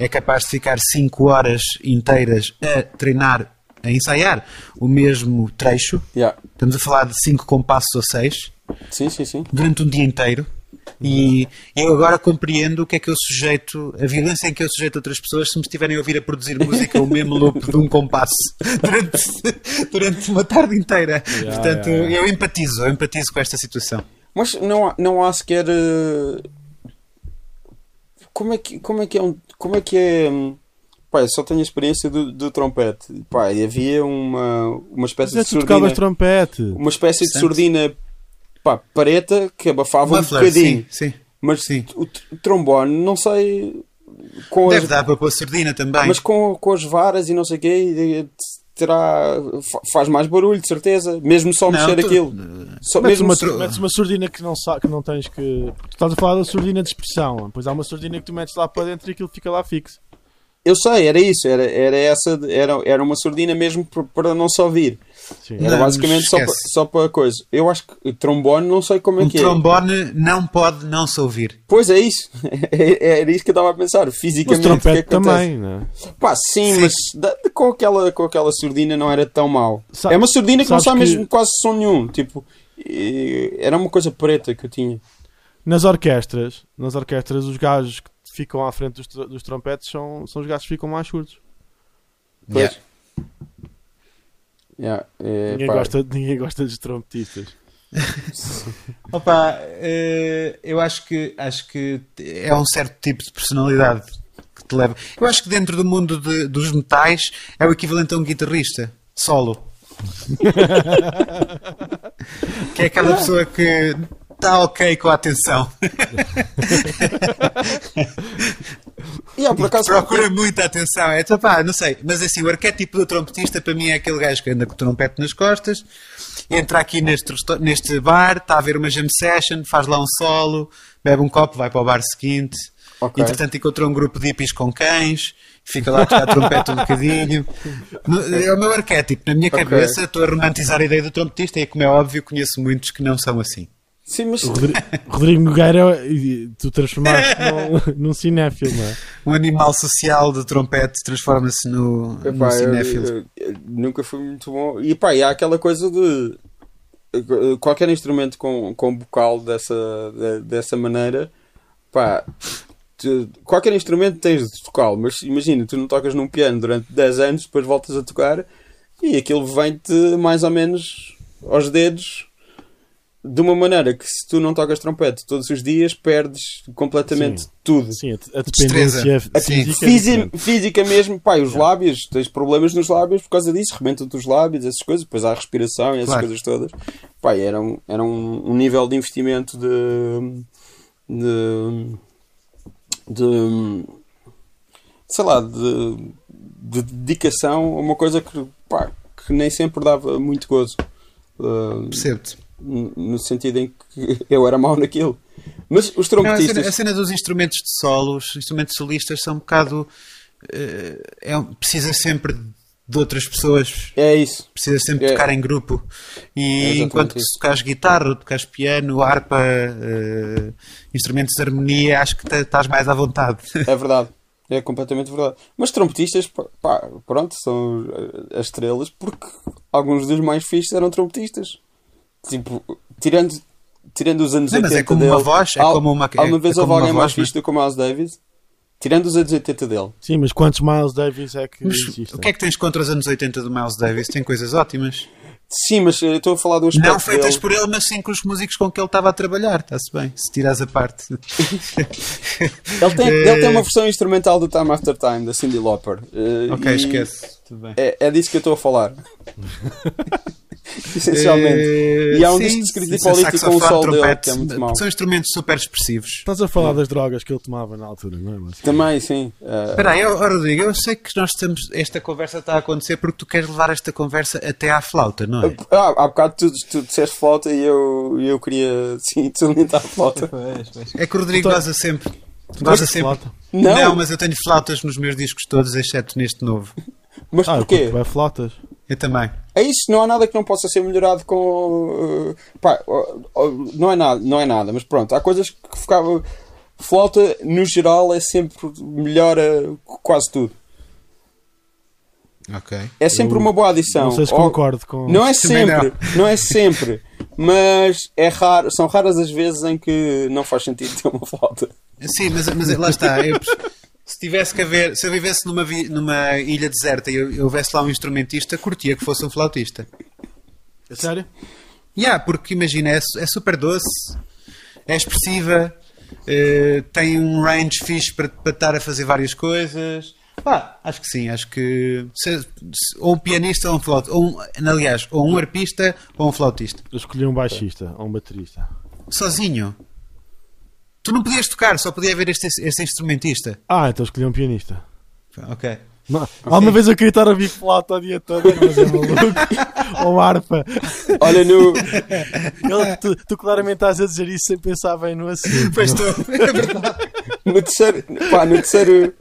é capaz de ficar 5 horas inteiras a treinar, a ensaiar o mesmo trecho. Yeah. Estamos a falar de 5 compassos ou 6 Sim, sim, sim. durante um dia inteiro. E eu agora compreendo o que é que eu sujeito, a violência em que eu sujeito outras pessoas se me estiverem a ouvir a produzir música o mesmo loop de um compasso durante, durante uma tarde inteira. Portanto, yeah, yeah. eu empatizo, eu empatizo com esta situação. Mas não há, não há sequer. eh, Como é que, como é, que é um. Como é que é. hum, Pá, só tenho a experiência do, do trompete. Pá, e havia uma, uma espécie Mas é de tu tocavas surdina. trompete. Uma espécie de surdina. Pá, preta que abafava um Muffler, bocadinho. sim, sim. Mas Sim. o tr- trombone, não sei. Com Deve as, dar para pôr surdina também. mas com, com as varas e não sei o quê, terá, fa- faz mais barulho, de certeza. Mesmo só Não, mexer tu- aquilo. Só, Metes mesmo uma, só- metes uma surdina que não, que não tens que. Tu estás a falar da surdina de expressão. Pois há uma surdina que tu metes lá para dentro e aquilo fica lá fixo. Eu sei, era isso, era, era essa, era, era uma surdina mesmo para não se ouvir. Sim. Era Não, basicamente só para, só para coisa. Eu acho que trombone não sei como é um que é. trombone não pode não se ouvir. Pois é isso. Era isso que eu estava a pensar. Mas Fisicamente. trompete o que é que acontece? também, né? Pá, sim, Sim. mas da- com, aquela, com aquela surdina não era tão mau. Sa- é uma surdina que não sabe que- mesmo quase som nenhum. Tipo, era uma coisa preta que eu tinha. Nas orquestras, nas orquestras, os gajos que ficam à frente dos, dos trompetes são, são os gajos que ficam mais surdos. Pois. Yeah. Yeah, é, ninguém, pá, gosta, ninguém gosta dos trompetistas. Opa, eh, eu acho que, acho que é um certo tipo de personalidade que te leva. Eu acho que dentro do mundo de- dos metais é o equivalente a um guitarrista solo. que é aquela pessoa que está ok com a atenção. yeah, por acaso, Procura muita atenção. É, então, pá, não sei. Mas assim, o arquétipo do trompetista para mim é aquele gajo que anda com o trompete nas costas, entra aqui neste, neste bar, está a ver uma jam session, faz lá um solo, bebe um copo, vai para o bar seguinte. Ok. Entretanto, encontrou um grupo de hippies com cães, fica lá a tocar trompete um bocadinho. É o meu arquétipo. Na minha Ok. cabeça, estou a romantizar a ideia do trompetista e, como é óbvio, conheço muitos que não são assim. Sim, mas O Rodri- Rodrigo Nogueira, e tu transformaste num, num cinéfilo, não é? Um animal social do trompete transforma-se no, Epá, eu- cinéfilo. eu- eu nunca foi muito bom. E pá, e há aquela coisa de qualquer instrumento com, com vocal dessa, de- dessa maneira, pá, tu- qualquer instrumento tens de tocá-lo, mas imagina, tu não tocas num piano durante 10 anos, depois voltas a tocar e aquilo vem-te mais ou menos aos dedos. De uma maneira que se tu não tocas trompete todos os dias, perdes completamente Sim. tudo. Sim, a, a Destreza. dependência Sim. física. é física mesmo, pá, os lábios, tens problemas nos lábios por causa disso, rebentam-te os lábios, essas coisas, depois há a respiração e essas Claro. coisas todas. Pá, era, um, era um, um nível de investimento de, de, de sei lá, de, de dedicação a uma coisa que, pá, que nem sempre dava muito gozo. Uh, Percebo-te. No sentido em que eu era mau naquilo. Mas os Não, a, trompetistas. cena, a cena dos instrumentos de solo, os instrumentos solistas são um bocado. eh, é precisa sempre de outras pessoas, É isso. precisa sempre É. tocar em grupo. É E exatamente enquanto que se tocares guitarra, tocares piano, harpa, eh, instrumentos de harmonia, acho que estás mais à vontade. É verdade. É completamente verdade. Mas trompetistas, pá, pá, pronto, são eh, as estrelas porque alguns dos mais fixos eram trompetistas. Tipo, tirando, tirando os anos Não, mas 80 é como dele, uma voz, é como uma- Alguma é- vez é houve alguém mais voz, fixe do que o Miles Davis? Tirando os anos 80 dele. Sim, mas quantos Miles Davis é que Mas existem? o que é que tens contra os anos 80 do Miles Davis? Tem coisas ótimas. Sim, mas eh, estou a falar do aspecto Não feitas dele. por ele, mas sim com os músicos com que ele estava a trabalhar. Está-se bem, se tiras a parte. Ele tem, Eh, ele tem uma versão instrumental do Time After Time, da Cindy Lauper. Eh, Ok, esquece. Tudo bem. É, é disso que eu estou a falar. Essencialmente. Eh, E há um sim, disco de escrita sim, política com o sol dele, que é muito mau. São instrumentos super expressivos. Estás a falar das drogas que ele tomava na altura, não é? Mas... Também, sim. Eh, Espera aí, ó, ó, Rodrigo, eu sei que nós estamos, esta conversa está a acontecer porque tu queres levar esta conversa até à flauta, não é? ah, há bocado tu, tu disseste flauta e eu, e eu queria, sim, salientar a flauta. É que o Rodrigo Então- goza sempre. Goza sempre. Flauta. Não, mas eu tenho flautas nos meus discos todos, exceto neste novo. mas Ah, eu porquê? bem flautas. Eu também. É isso, não há nada que não possa ser melhorado com. eh, pá, não é nada, não é nada, mas pronto, há coisas que ficava. Flauta, no geral, é sempre melhora quase tudo. Ok. É sempre uma boa adição. Não sei se Ou- concordo com. Não é sempre, não. é sempre, mas é raro, são raras as vezes em que não faz sentido ter uma flauta. Sim, mas, mas lá está. eu- se tivesse que haver, se eu vivesse numa, vi- numa ilha deserta e eu, eu houvesse lá um instrumentista, curtia que fosse um flautista. É sério? Yeah, porque imagina, é, é super doce, é expressiva, eh, tem um range fixe para, para estar a fazer várias coisas. Pá, acho que sim, acho que se- se- ou um pianista ou um flautista, ou um, aliás, ou um arpista ou um flautista. Eu escolhi um baixista ou um baterista. Sozinho. Tu não podias tocar, só podia haver este, este instrumentista. Ah, então escolhi um pianista. Ok. Não, Alguma vez eu queria estar a ouvir flauta o dia todo, mas é maluco. ou harpa. Olha, no, Ele- tu, tu claramente estás a dizer isso sem pensar bem no assunto. Pois estou. É verdade. no terceiro, pá, no terceiro.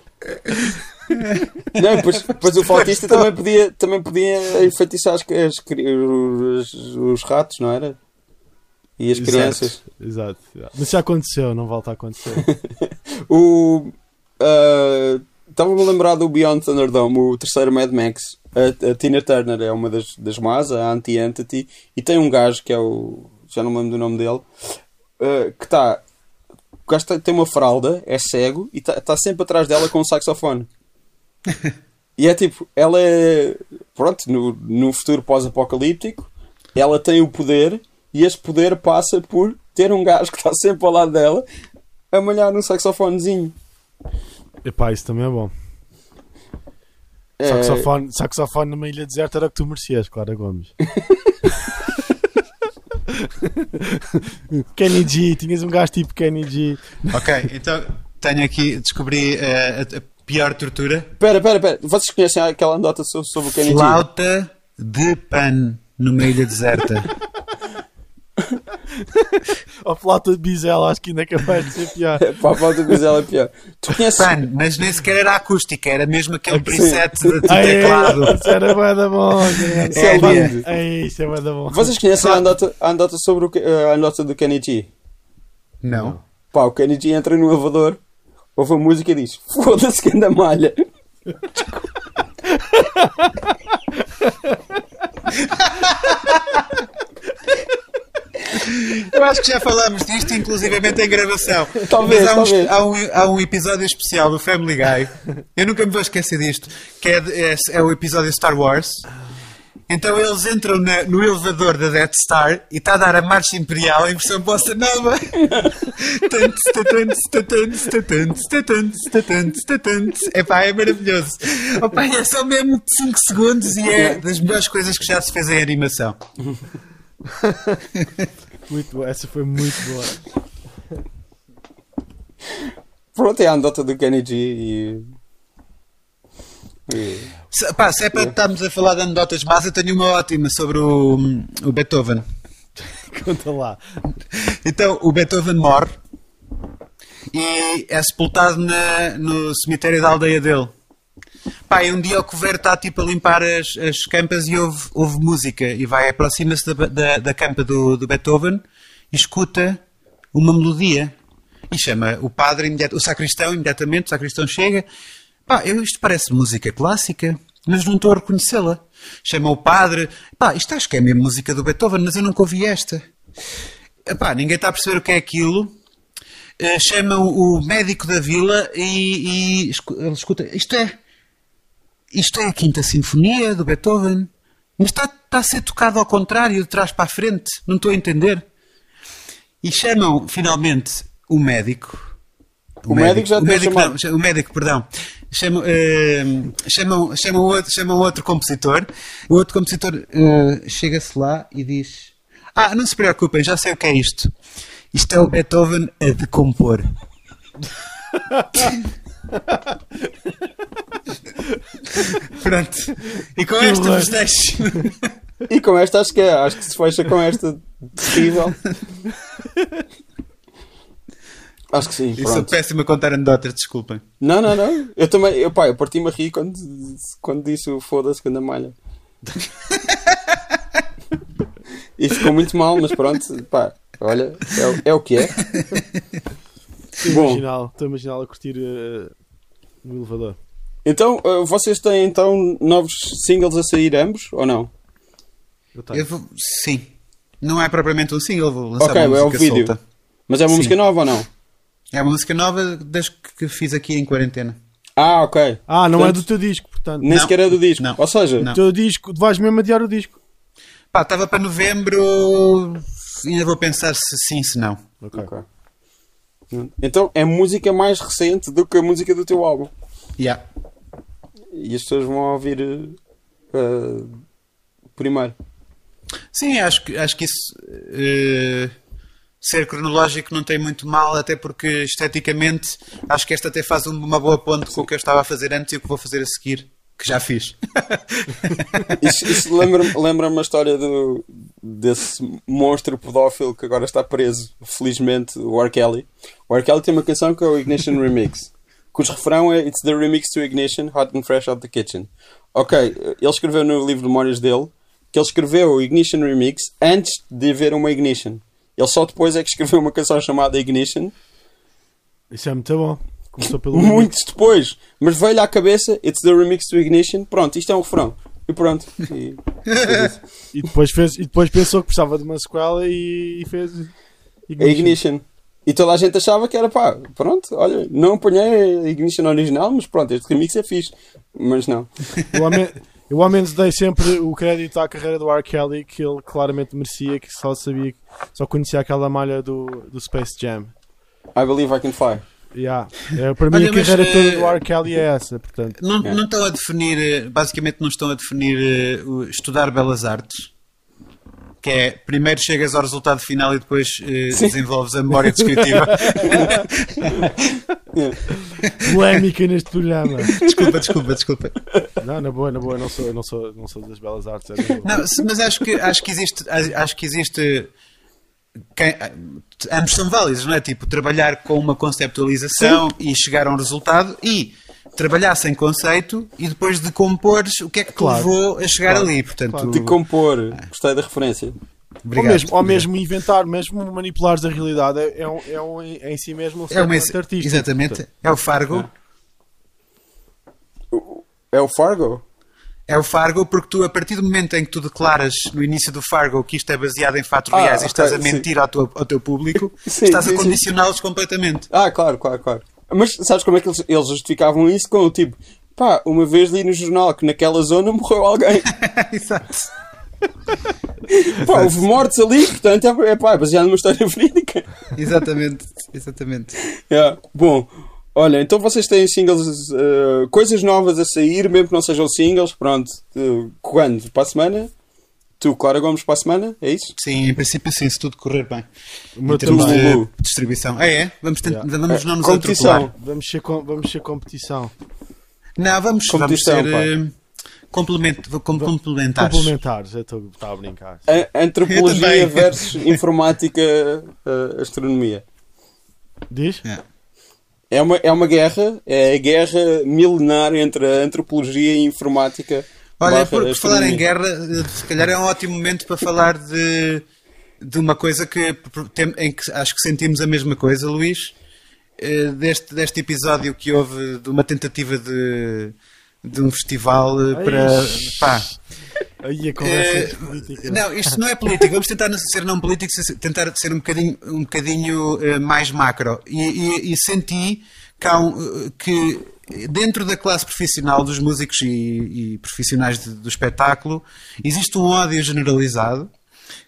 Não, pois, pois o flautista também podia, também podia enfeitiçar as, as os, os ratos, não era? E as Exato. crianças. Exato. Mas já aconteceu, não volta a acontecer. O. ah, Estava-me a lembrar do Beyond Thunderdome, o terceiro Mad Max. A, a Tina Turner é uma das, das más, a Anti-Entity, e tem um gajo que é o. Já não me lembro do nome dele, ah, que está. O gajo tem- tem uma fralda, é cego, e está sempre atrás dela com um saxofone. E é tipo, ela é. Pronto, no, no futuro pós-apocalíptico, ela tem o poder, e esse poder passa por ter um gajo que está sempre ao lado dela a malhar num saxofonezinho. Epá, isso também é bom. É, Saxofone, saxofone numa ilha deserta era o que tu merecias, Clara Gomes. Kenny G, tinhas um gajo tipo Kenny G. ok, então tenho aqui, descobri eh, a, a pior tortura. Pera, pera, pera. Vocês conhecem aquela nota sobre, sobre o Kenny G? Flauta de pan numa ilha deserta. Ou flauta de bisela, acho que ainda é capaz de ser pior. Pá, a falta de Grisela é pior. Tu conheces. pan, mas nem sequer era acústica, era mesmo aquele Sim. preset de, de Ai, teclado. Isso era bué da bom. isso é lindo. Ai, Isso é bué da bom. Vocês conhecem a andota, a andota sobre o, a andota do Kenny G? Não. Pá, o Kenny G entra no elevador, ouve a música e diz: Foda-se que anda malha. Eu acho que já falámos disto, inclusivamente em gravação. Talvez, há, uns- talvez. há um, há um episódio especial do Family Guy. Eu nunca me vou esquecer disto. Que é, é, é o episódio Star Wars. Então eles entram na- no elevador da Death Star e está a dar a marcha imperial em versão bossa nova. Epá, é maravilhoso. Opa, é só mesmo 5 segundos e é das melhores coisas que já se fez em animação. Muito boa. Essa foi muito boa. Pronto, é a andota do Kenny G e. e- Se, pá, se é para estarmos a falar de anedotas más, eu tenho uma ótima sobre o, o Beethoven. Conta lá. Então, o Beethoven morre e é sepultado na- no cemitério da aldeia dele. Pá, e um dia o coveiro está tipo a limpar as, as campas e ouve, ouve música e vai aproxima-se da, da, da campa do, do Beethoven e escuta uma melodia e chama o padre, imediat- o sacristão, imediatamente, o sacristão chega. Pá, eu, isto parece música clássica, mas não estou a reconhecê-la. Chama o padre, pá, isto acho que é mesmo música do Beethoven, mas eu nunca ouvi esta. Epá, ninguém está a perceber o que é aquilo. eh, chamam o médico da vila e, e escuta. Isto é. Isto é a Quinta Sinfonia do Beethoven. Mas está, está a ser tocado ao contrário, de trás para a frente. Não estou a entender. E chamam finalmente o médico. O médico já o médico, chamado. não, o médico, perdão. Chamam, eh, chamam, chamam, outro, chamam outro compositor. O outro compositor eh, chega-se lá e diz: Ah, não se preocupem, já sei o que é isto. Isto é o Beethoven a decompor. Pronto. E com Que esta horror. vos deixo. E com esta acho que é, acho que se fecha com esta terrível. Acho que sim, Eu sou pronto. péssimo a contar anedotas, desculpem. Não, não, não. Eu também, eu, pá, eu parti-me a rir quando, quando disse o foda-se que anda malha. e ficou muito mal, mas pronto, pá, olha, é, o- é o que é. Estou a estou a imaginá-lo a curtir eh, no elevador. Então, uh, vocês têm então novos singles a sair ambos, ou não? Eu tenho. Eu vou, sim. Não é propriamente um single, vou lançar Ok, uma é o música vídeo. solta. Mas é uma Sim. música nova ou não? É uma música nova desde que fiz aqui em quarentena. Ah, ok. Ah, não é Portanto, do teu disco, portanto. Nem Não. sequer é do disco. Não. Ou seja, Não. Teu disco, vais mesmo adiar o disco. Pá, estava para novembro. Ainda vou pensar se sim, se não. Ok. Ok. Então é música mais recente do que a música do teu álbum. Yeah. E as pessoas vão ouvir uh, primeiro. Sim, acho que, acho que isso. eh, ser cronológico não tem muito mal, até porque esteticamente acho que esta até faz um- uma boa ponte com o que eu estava a fazer antes e o que vou fazer a seguir, que já fiz. Isso, isso lembra-me lembra a história do, desse monstro pedófilo que agora está preso, felizmente, o R. Kelly. O R. Kelly tem uma canção que é o Ignition Remix, cujo refrão é It's the remix to Ignition, hot and fresh out the kitchen. Ok, ele escreveu no livro de memórias dele que ele escreveu o Ignition Remix antes de haver uma Ignition. Ele só depois é que escreveu uma canção chamada Ignition, Isso é muito bom. Começou pelo. muitos depois, mas veio-lhe à cabeça It's the remix to Ignition, pronto, isto é um refrão. E pronto. E- E depois, fez, e depois pensou que precisava de uma sequela e, e fez. A Ignition. E toda a gente achava que era pá, pronto, olha, não apanhei a Ignition original, mas pronto, este remix é fixe. Mas não. Eu ao, men- eu ao menos dei sempre o crédito à carreira do R. Kelly que ele claramente merecia, que só sabia, só conhecia aquela malha do, do Space Jam. I believe I can fly. Yeah. É, para mim Olha, a mas, carreira toda eh, do R. Kelly é essa, portanto. Não, É. não estão a definir, eh, basicamente não estão a definir eh, estudar belas artes. Que é, primeiro chegas ao resultado final e depois eh, desenvolves a memória descritiva. Polémica neste programa. desculpa, desculpa, desculpa. Não, na boa, na boa, não sou, não sou, não sou das belas artes. é. Não, mas acho que, acho que existe. Acho que existe quem- ambos são válidos, não é? Tipo, trabalhar com uma conceptualização e chegar a um resultado e trabalhar sem conceito e depois decompores o que é que te Claro. levou a chegar Claro. ali. Portanto, Claro. De compor, gostei da referência. Ou obrigado. mesmo, ou mesmo inventar, mesmo manipulares a realidade, é, é, um, é um, em si mesmo um É uma, artístico. exatamente, portanto. é o Fargo. É o Fargo? É o Fargo porque tu, a partir do momento em que tu declaras no início do Fargo que isto é baseado em fatos Ah, reais e estás a mentir ao teu, ao teu público, Sim, estás sim, a condicioná-los completamente. Ah, claro, claro, claro. Mas sabes como é que eles, eles justificavam isso? Com o tipo, pá, uma vez li no jornal que naquela zona morreu alguém. Exato. Pá, houve mortes ali, portanto é, é, pá, é baseado numa história verídica. Exatamente, exatamente. Yeah. Bom, olha, então vocês têm singles, eh, coisas novas a sair, mesmo que não sejam singles, pronto. Eh, quando? Para a semana? Tu, Clara Gomes, para a semana? É isso? Sim, em princípio sim, se tudo correr bem. O meu em termos também. de distribuição. Ah, é? Vamos, tent- Yeah. vamos não nos Competição. atropelar. Vamos ser, com- vamos ser competição. Não, vamos, vamos Competição, ser pá. eh, complement, com- complementares. Complementares, eu estou a brincar. A- antropologia versus informática, eh, astronomia. Diz? Yeah. É uma, é uma guerra, é a guerra milenar entre a antropologia e a informática. Olha, por, por falar em guerra, eh, se calhar é um ótimo momento para falar de, de uma coisa que, em que acho que sentimos a mesma coisa, Luís, eh, deste, deste episódio que houve de uma tentativa de, de um festival eh, para. Pá, Aí a conversa é política. Não, isto não é político. Vamos tentar ser não políticos, tentar ser um bocadinho, um bocadinho mais macro. E, e- e senti que, um, que dentro da classe profissional dos músicos e, e profissionais de- do espetáculo existe um ódio generalizado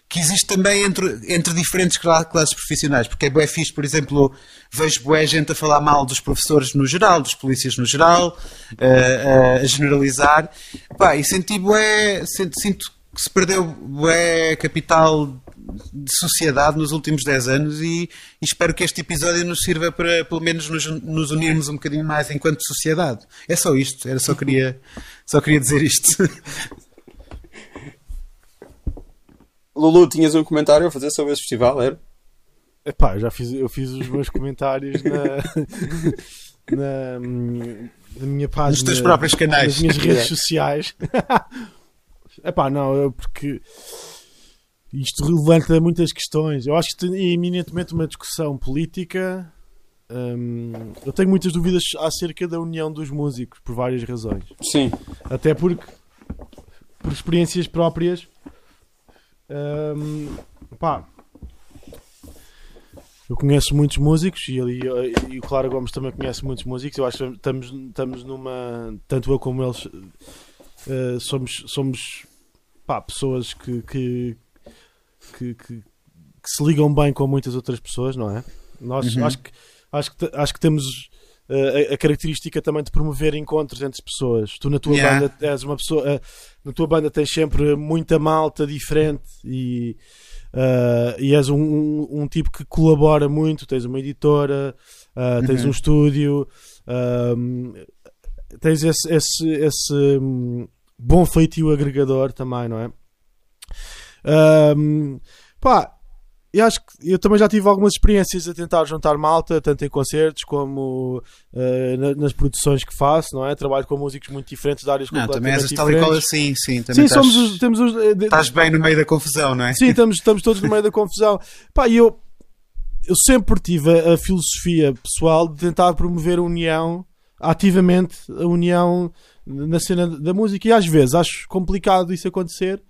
que existe também entre, entre diferentes cla- classes profissionais, porque é bué fixe, por exemplo, vejo bué gente a falar mal dos professores no geral, dos polícias no geral, eh, a generalizar, Pá, e senti bué, sinto, sinto que se perdeu bué capital de sociedade nos últimos 10 anos e, e espero que este episódio nos sirva para pelo menos nos, nos unirmos um bocadinho mais enquanto sociedade. É só isto, era só queria, só queria dizer isto. Lulu, tinhas um comentário a fazer sobre esse festival, era? Epá, eu já fiz, eu fiz os meus comentários na, na, na minha página. Nos teus próprios canais. Nas minhas redes sociais. Epá, não, eu porque isto levanta muitas questões. Eu acho que tem eminentemente uma discussão política. Hum, eu tenho muitas dúvidas acerca da união dos músicos, por várias razões. Sim. Até porque, por experiências próprias, hum, pá, eu conheço muitos músicos e, ali, e o Clara Gomes também conhece muitos músicos. Eu acho que estamos, estamos numa. Tanto eu como eles eh, somos, somos pá, pessoas que, que, que, que- que se ligam bem com muitas outras pessoas, não é? Nós Uhum. acho, que, acho, que, acho que temos eh, a, a característica também de promover encontros entre pessoas. Tu na tua Yeah. banda és uma pessoa. eh, na tua banda tens sempre muita malta diferente e. eh, e és um, um, um tipo que colabora muito, tens uma editora, tens Uhum. um estúdio, ahm, tens esse, esse, esse hum, bom feitio agregador também, não é? Ahm, pá, eu acho que eu também já tive algumas experiências a tentar juntar malta, tanto em concertos como eh, na- nas produções que faço, não é? Trabalho com músicos muito diferentes, de áreas Não, também completamente és tal e qual diferentes. assim, sim. Também Sim, estás, somos os, temos os, eh, estás bem no meio da confusão, não é? Sim, estamos, estamos todos no meio da confusão. Pá, e eu, eu sempre tive a, a filosofia pessoal de tentar promover a união, ativamente, a união na cena da música. E às vezes acho complicado isso acontecer.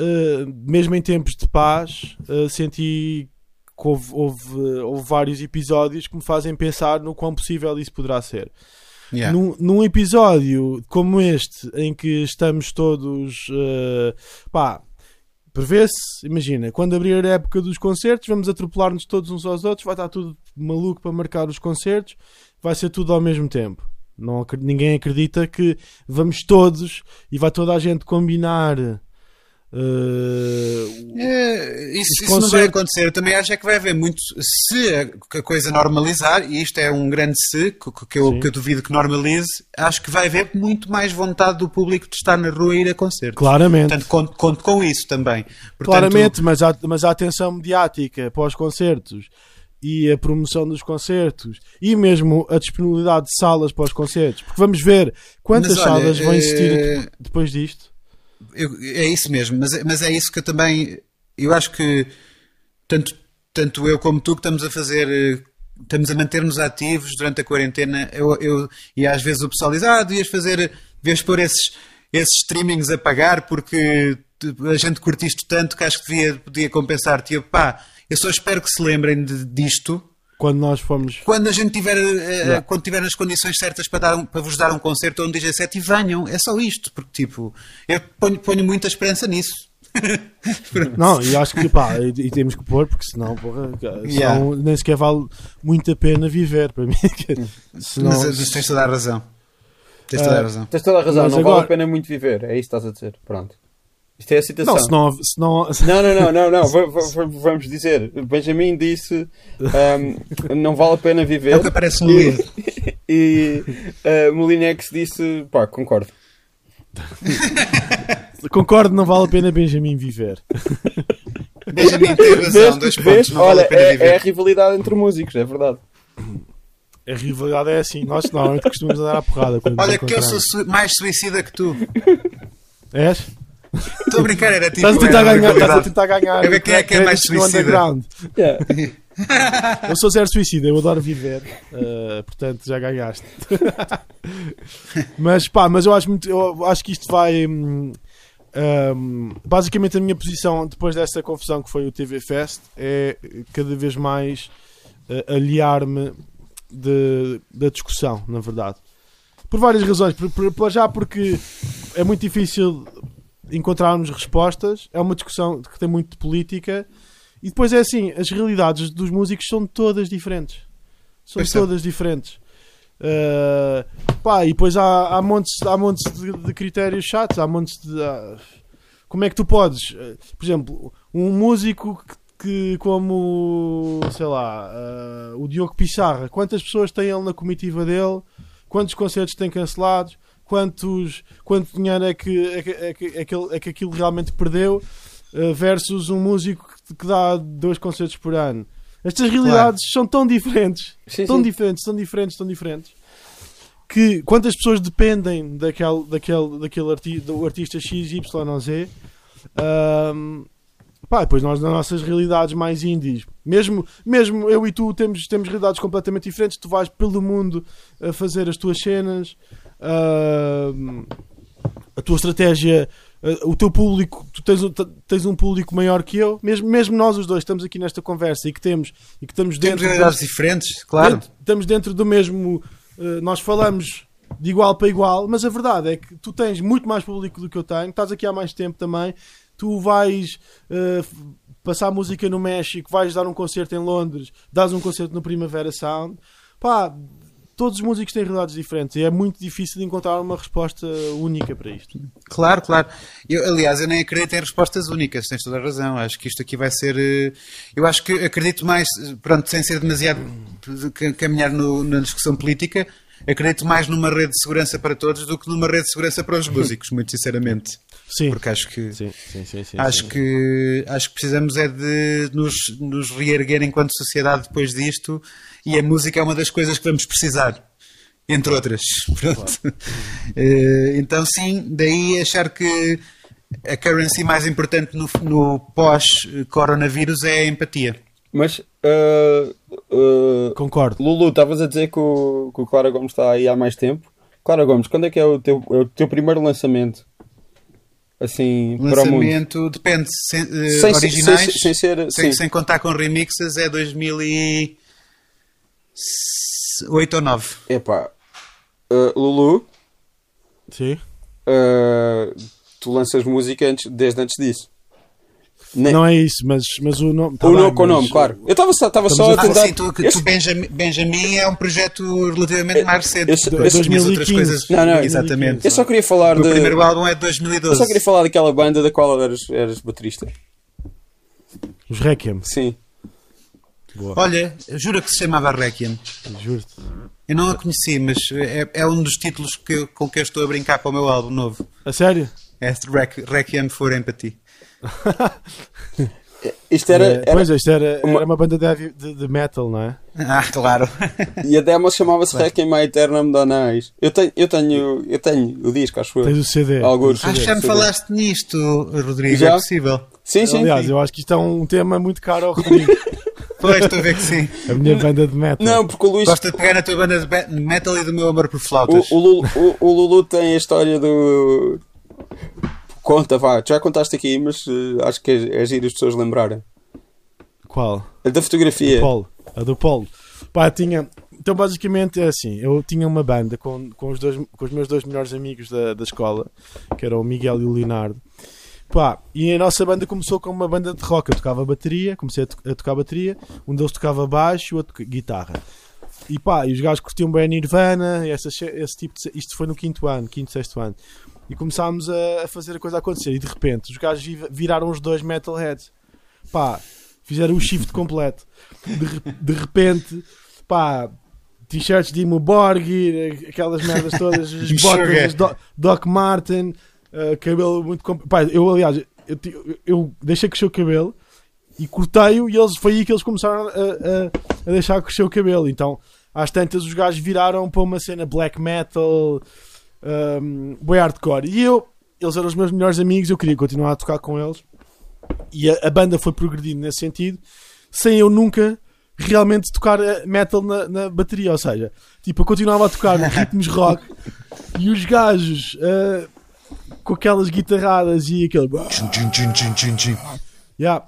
Uh, mesmo em tempos de paz, uh, senti que houve, houve, houve vários episódios que me fazem pensar no quão possível isso poderá ser. Yeah. Num, num episódio como este, em que estamos todos, eh, pá, prevê-se, imagina, quando abrir a época dos concertos, vamos atropelar-nos todos uns aos outros, vai estar tudo maluco para marcar os concertos, vai ser tudo ao mesmo tempo. Não, ninguém acredita que vamos todos e vai toda a gente combinar. Eh, É, isso, isso não vai acontecer. Eu também acho é que vai haver muito. Se a, a coisa normalizar, e isto é um grande se, que, que eu, que eu duvido que normalize, acho que vai haver muito mais vontade do público de estar na rua e ir a concertos. claramente. Portanto, conto, conto com isso também. Portanto, Claramente, mas a, mas a atenção mediática para os concertos e a promoção dos concertos e mesmo a disponibilidade de salas para os concertos, porque vamos ver quantas Mas olha, salas vão existir de- depois disto. Eu- é isso mesmo, mas, mas é isso que eu também. Eu acho que tanto, tanto eu como tu que estamos a fazer. Estamos a manter-nos ativos durante a quarentena. Eu, eu- e às vezes o pessoal diz: Ah, devias fazer. Devias pôr esses, esses streamings a pagar porque a gente curte isto tanto que acho que devia, podia compensar-te. Eu, pá, eu só espero que se lembrem de- disto Quando nós fomos. quando a gente tiver, eh, Yeah. quando tiver as condições certas para, dar um- para vos dar um concerto ou um DJ set e venham, é só isto, porque tipo, eu ponho, ponho muita esperança nisso. Não, e acho que pá, e, e temos que pôr, porque senão, porra, senão Yeah. nem sequer vale muito a pena viver para mim. senão, Mas, mas tens toda a razão. Tens toda a Ah, razão. Tens toda a razão, Mas não agora- vale a pena muito viver. É isso que estás a dizer. Pronto. Isto é a citação. não, se não, se não, Não, não, não, não, não. va- va- va- Vamos dizer. Benjamin disse ahm, não vale a pena viver. É o que aparece no E- livro. E uh, Molinex disse pá, concordo. concordo, não vale a pena Benjamin viver. Benjamin tem razão, dois pontos, não vale Olha, a pena é, viver. é a rivalidade entre músicos, é verdade. A rivalidade é assim, nós normalmente costumamos andar à porrada. Quando Olha que eu sou mais suicida que tu. És? Estou a brincar, era tipo. Estás a tentar ganhar, estás a tentar ganhar. A ver quem é que é mais créditos no suicida. Yeah. Eu sou zero suicida, eu adoro viver, uh, portanto já ganhaste. mas pá, mas eu acho muito, eu acho que isto vai. hum, Um, basicamente, a minha posição depois dessa confusão que foi o TV Fest é cada vez mais uh, aliar-me da discussão, na verdade. Por várias razões. Por- por- já porque é muito difícil encontrarmos respostas, é uma discussão que tem muito de política. E depois é assim: as realidades dos músicos são todas diferentes. São Pois são. todas diferentes. Uh, pá, e depois há, há montes, há montes de, de critérios chatos, há montes de. há- como é que tu podes, uh, por exemplo, um músico que, que como sei lá, uh, o Diogo Pissarra, quantas pessoas tem ele na comitiva dele, quantos concertos tem cancelados, quantos, quanto dinheiro é que, é que, é que, é que, é que aquilo realmente perdeu, uh, versus um músico que, que dá dois concertos por ano. Estas realidades são tão diferentes Sim, tão sim. diferentes, tão diferentes, tão diferentes que quantas pessoas dependem daquele, daquele, daquele arti do artista X, Y ou Z ahm, pá, depois nós nas nossas realidades mais indies mesmo, mesmo eu e tu temos, temos realidades completamente diferentes tu vais pelo mundo a fazer as tuas cenas ahm, a tua estratégia eh, o teu público, tu tens, um- tens um público maior que eu, mesmo, mesmo nós os dois estamos aqui nesta conversa e que temos e que estamos Temos dentro realidades diferentes, claro. Dentro- estamos dentro do mesmo. eh, nós falamos de igual para igual, mas a verdade é que tu tens muito mais público do que eu tenho, estás aqui há mais tempo também. Tu vais f- passar música no México, vais dar um concerto em Londres, dás um concerto no Primavera Sound. Pá, todos os músicos têm realidades diferentes e é muito difícil encontrar uma resposta única para isto. Claro, claro. Eu, aliás, eu nem acredito em respostas únicas, tens toda a razão. Acho que isto aqui vai ser. eh, Eu acho que acredito mais, eh, pronto, sem ser demasiado ca- caminhar no- na discussão política, acredito mais numa rede de segurança para todos do que numa rede de segurança para os músicos, muito sinceramente. Sim. Porque acho que. Sim, sim, sim, sim, Acho sim. que, acho que precisamos é de nos, nos reerguer enquanto sociedade depois disto e a música é uma das coisas que vamos precisar, entre outras. Pronto. Eh, então, sim, daí achar que a currency mais importante no, no pós-coronavírus é a empatia. Mas, uh, uh, Concordo. Lulu, estavas a dizer que o, que o Clara Gomes está aí há mais tempo. Clara Gomes, quando é que é o teu, é o teu primeiro lançamento? Assim, para o mundo? Lançamento, depende, sem, eh, Sem, originais, sem, sem ser. sem, sim. sem contar com remixes, é 2008 ou 9. Epá, uh, Lulu, Sim. uh, tu lanças música antes- desde antes disso. Nem- Não é isso, mas, mas o nome. tá o bem, nome com o mas- nome, claro. Eu estava só, estava só a Ah, tentar. sim, tu, que eu, tu Benjamin, Benjamin é um projeto relativamente mais recente. eu- eu- minhas 2015. outras coisas. Não, não, Exatamente. eu só queria falar O de. primeiro álbum é de Eu 2012. só queria falar daquela banda da qual eras, eras baterista. Os Requiem. Sim. Boa. Olha, juro que se chamava Requiem. Juro-te. Eu não a conheci, mas é, é um dos títulos que, eu- com que eu estou a brincar para o meu álbum novo. A sério? É Requ- Requiem for Empathy. Isto era. Eh, era- Pois, isto era, uma- era uma banda de, de, de metal, não é? Ah, claro. E a demo chamava-se Requiem a Eternam Donais. Eu tenho, eu tenho, eu tenho o disco, acho eu. Tens o CD. Alguns. Acho que já me falaste nisto, Rodrigo. Já? É possível. Sim, sim. Aliás, sim. eu acho que isto é um tema muito caro ao Rodrigo. Pois, estou a ver que sim. a minha banda de metal. Não, porque o Luís. Gosto de pegar na tua banda de metal e do meu amor por O, flautas. o, Lulu, o, o Lulu tem a história do. Conta, vá. Já contaste aqui, mas eh, acho que é, é giro as pessoas lembrarem. Qual? A da fotografia. Polo. A do Polo. Pá, tinha. Então, basicamente, é assim: eu tinha uma banda com, com, os, dois, com os meus dois melhores amigos da, da escola, que eram o Miguel e o Leonardo. Pá, e a nossa banda começou com uma banda de rock. Eu tocava bateria, comecei a, to- a tocar bateria. Um deles tocava baixo e o outro guitarra. E pá, e os gajos curtiam bem a Nirvana, e essa, esse tipo de. Isto foi no quinto ano, quinto, sexto ano. E começámos a, a fazer a coisa acontecer. E de repente, os gajos vi- viraram os dois metalheads. Pá, fizeram o shift completo. De, de repente, pá, t-shirts de Imo Borgir, aquelas merdas todas, as botas, as Do- Doc Marten, uh, cabelo muito. comp- Pá, eu, aliás, eu, eu deixei crescer o cabelo e cortei-o e eles, foi aí que eles começaram a, a, a deixar crescer o cabelo. Então, às tantas, os gajos viraram para uma cena black metal, um, boi hardcore. E eu, eles eram os meus melhores amigos, eu queria continuar a tocar com eles. E a, a banda foi progredindo nesse sentido, sem eu nunca realmente tocar eh, metal na, na bateria. Ou seja, tipo, eu continuava a tocar ritmos rock e os gajos eh, com aquelas guitarradas e aquele. Yeah.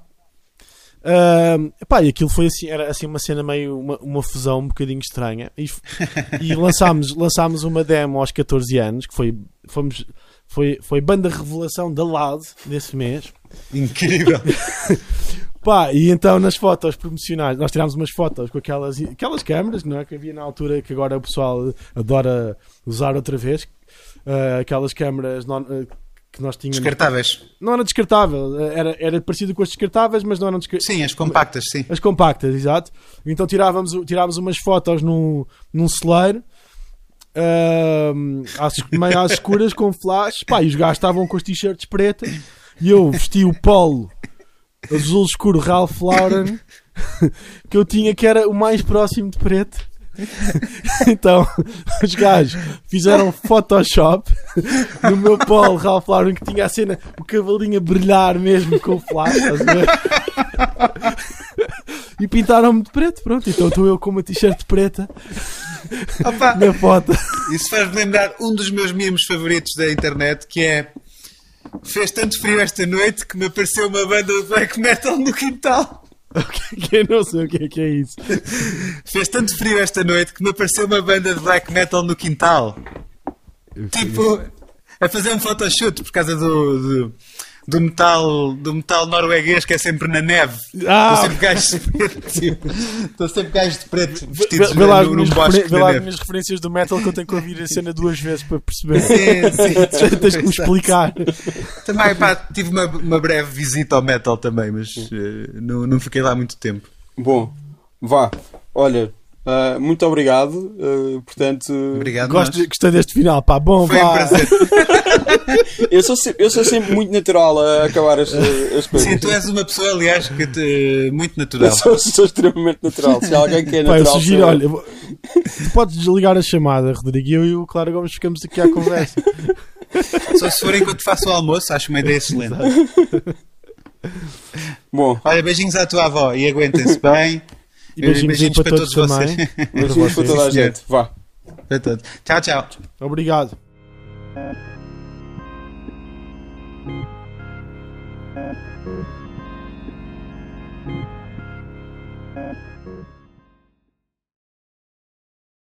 Epá, e aquilo foi assim, era assim uma cena meio uma, uma fusão um bocadinho estranha e, e lançámos, lançámos uma demo aos 14 anos que foi, fomos, foi, foi banda revelação da LAD desse mês Incrível. Pá, e então nas fotos promocionais, nós tirámos umas fotos com aquelas, aquelas câmaras não é, que havia na altura que agora o pessoal adora usar outra vez. Ah, aquelas câmaras non- ah, que nós tínhamos. Descartáveis. Não era descartável, era, era parecido com as descartáveis, mas não eram descartáveis. Sim, as compactas, sim. As compactas, exato. Então tirávamos, tirávamos umas fotos num, num celeiro. ahm, às, meio às escuras com flash pá, e os gajos estavam com as t-shirts pretas e eu vesti o polo azul escuro Ralph Lauren que eu tinha que era o mais próximo de preto então os gajos fizeram Photoshop no meu polo Ralph Lauren que tinha a cena o cavalinho a brilhar mesmo com o flash estás a ver? e pintaram-me de preto pronto, então estou eu com uma t-shirt preta Opa, na foto isso faz-me lembrar um dos meus memes favoritos da internet que é Fez tanto frio esta noite que me apareceu uma banda de black metal no quintal. eu não sei o que é que é isso Fez tanto frio esta noite que me apareceu uma banda de black metal no quintal. Tipo, a fazer um photoshoot por causa do, do, do metal, do metal norueguês que é sempre na neve. Ah, Estão sempre gajos de preto. Estão sempre gajos de preto Vê, lá, as num bosque vê lá as minhas referências do metal que eu tenho que ouvir a cena duas vezes para perceber. Sim, sim. Tens que me explicar. Também, pá, tive uma, uma breve visita ao metal também, mas eh, não, não fiquei lá muito tempo. Bom, vá. Olha, ah, muito obrigado. ah, portanto, Obrigado. Gosto, nós. gostei deste final, pá. Bom, Foi um vá. prazer. eu sou, sempre, eu sou sempre muito natural a acabar as, as coisas. Sim, tu és uma pessoa, aliás, que te, muito Eu natural. sou, sou extremamente natural. Se há alguém que é Pá, eu natural. sugiro, eu. olha, eu vou- tu podes desligar a chamada, Rodrigo, e eu e o Claro Gomes ficamos aqui à conversa. Só se for enquanto faço o almoço, acho uma ideia excelente. Bom, Olha, beijinhos à tua avó e aguentem-se bem. E beijinhos, aí para, todos, também. vocês. beijinhos para toda a gente. Vá. Para todos. Tchau, tchau. Obrigado.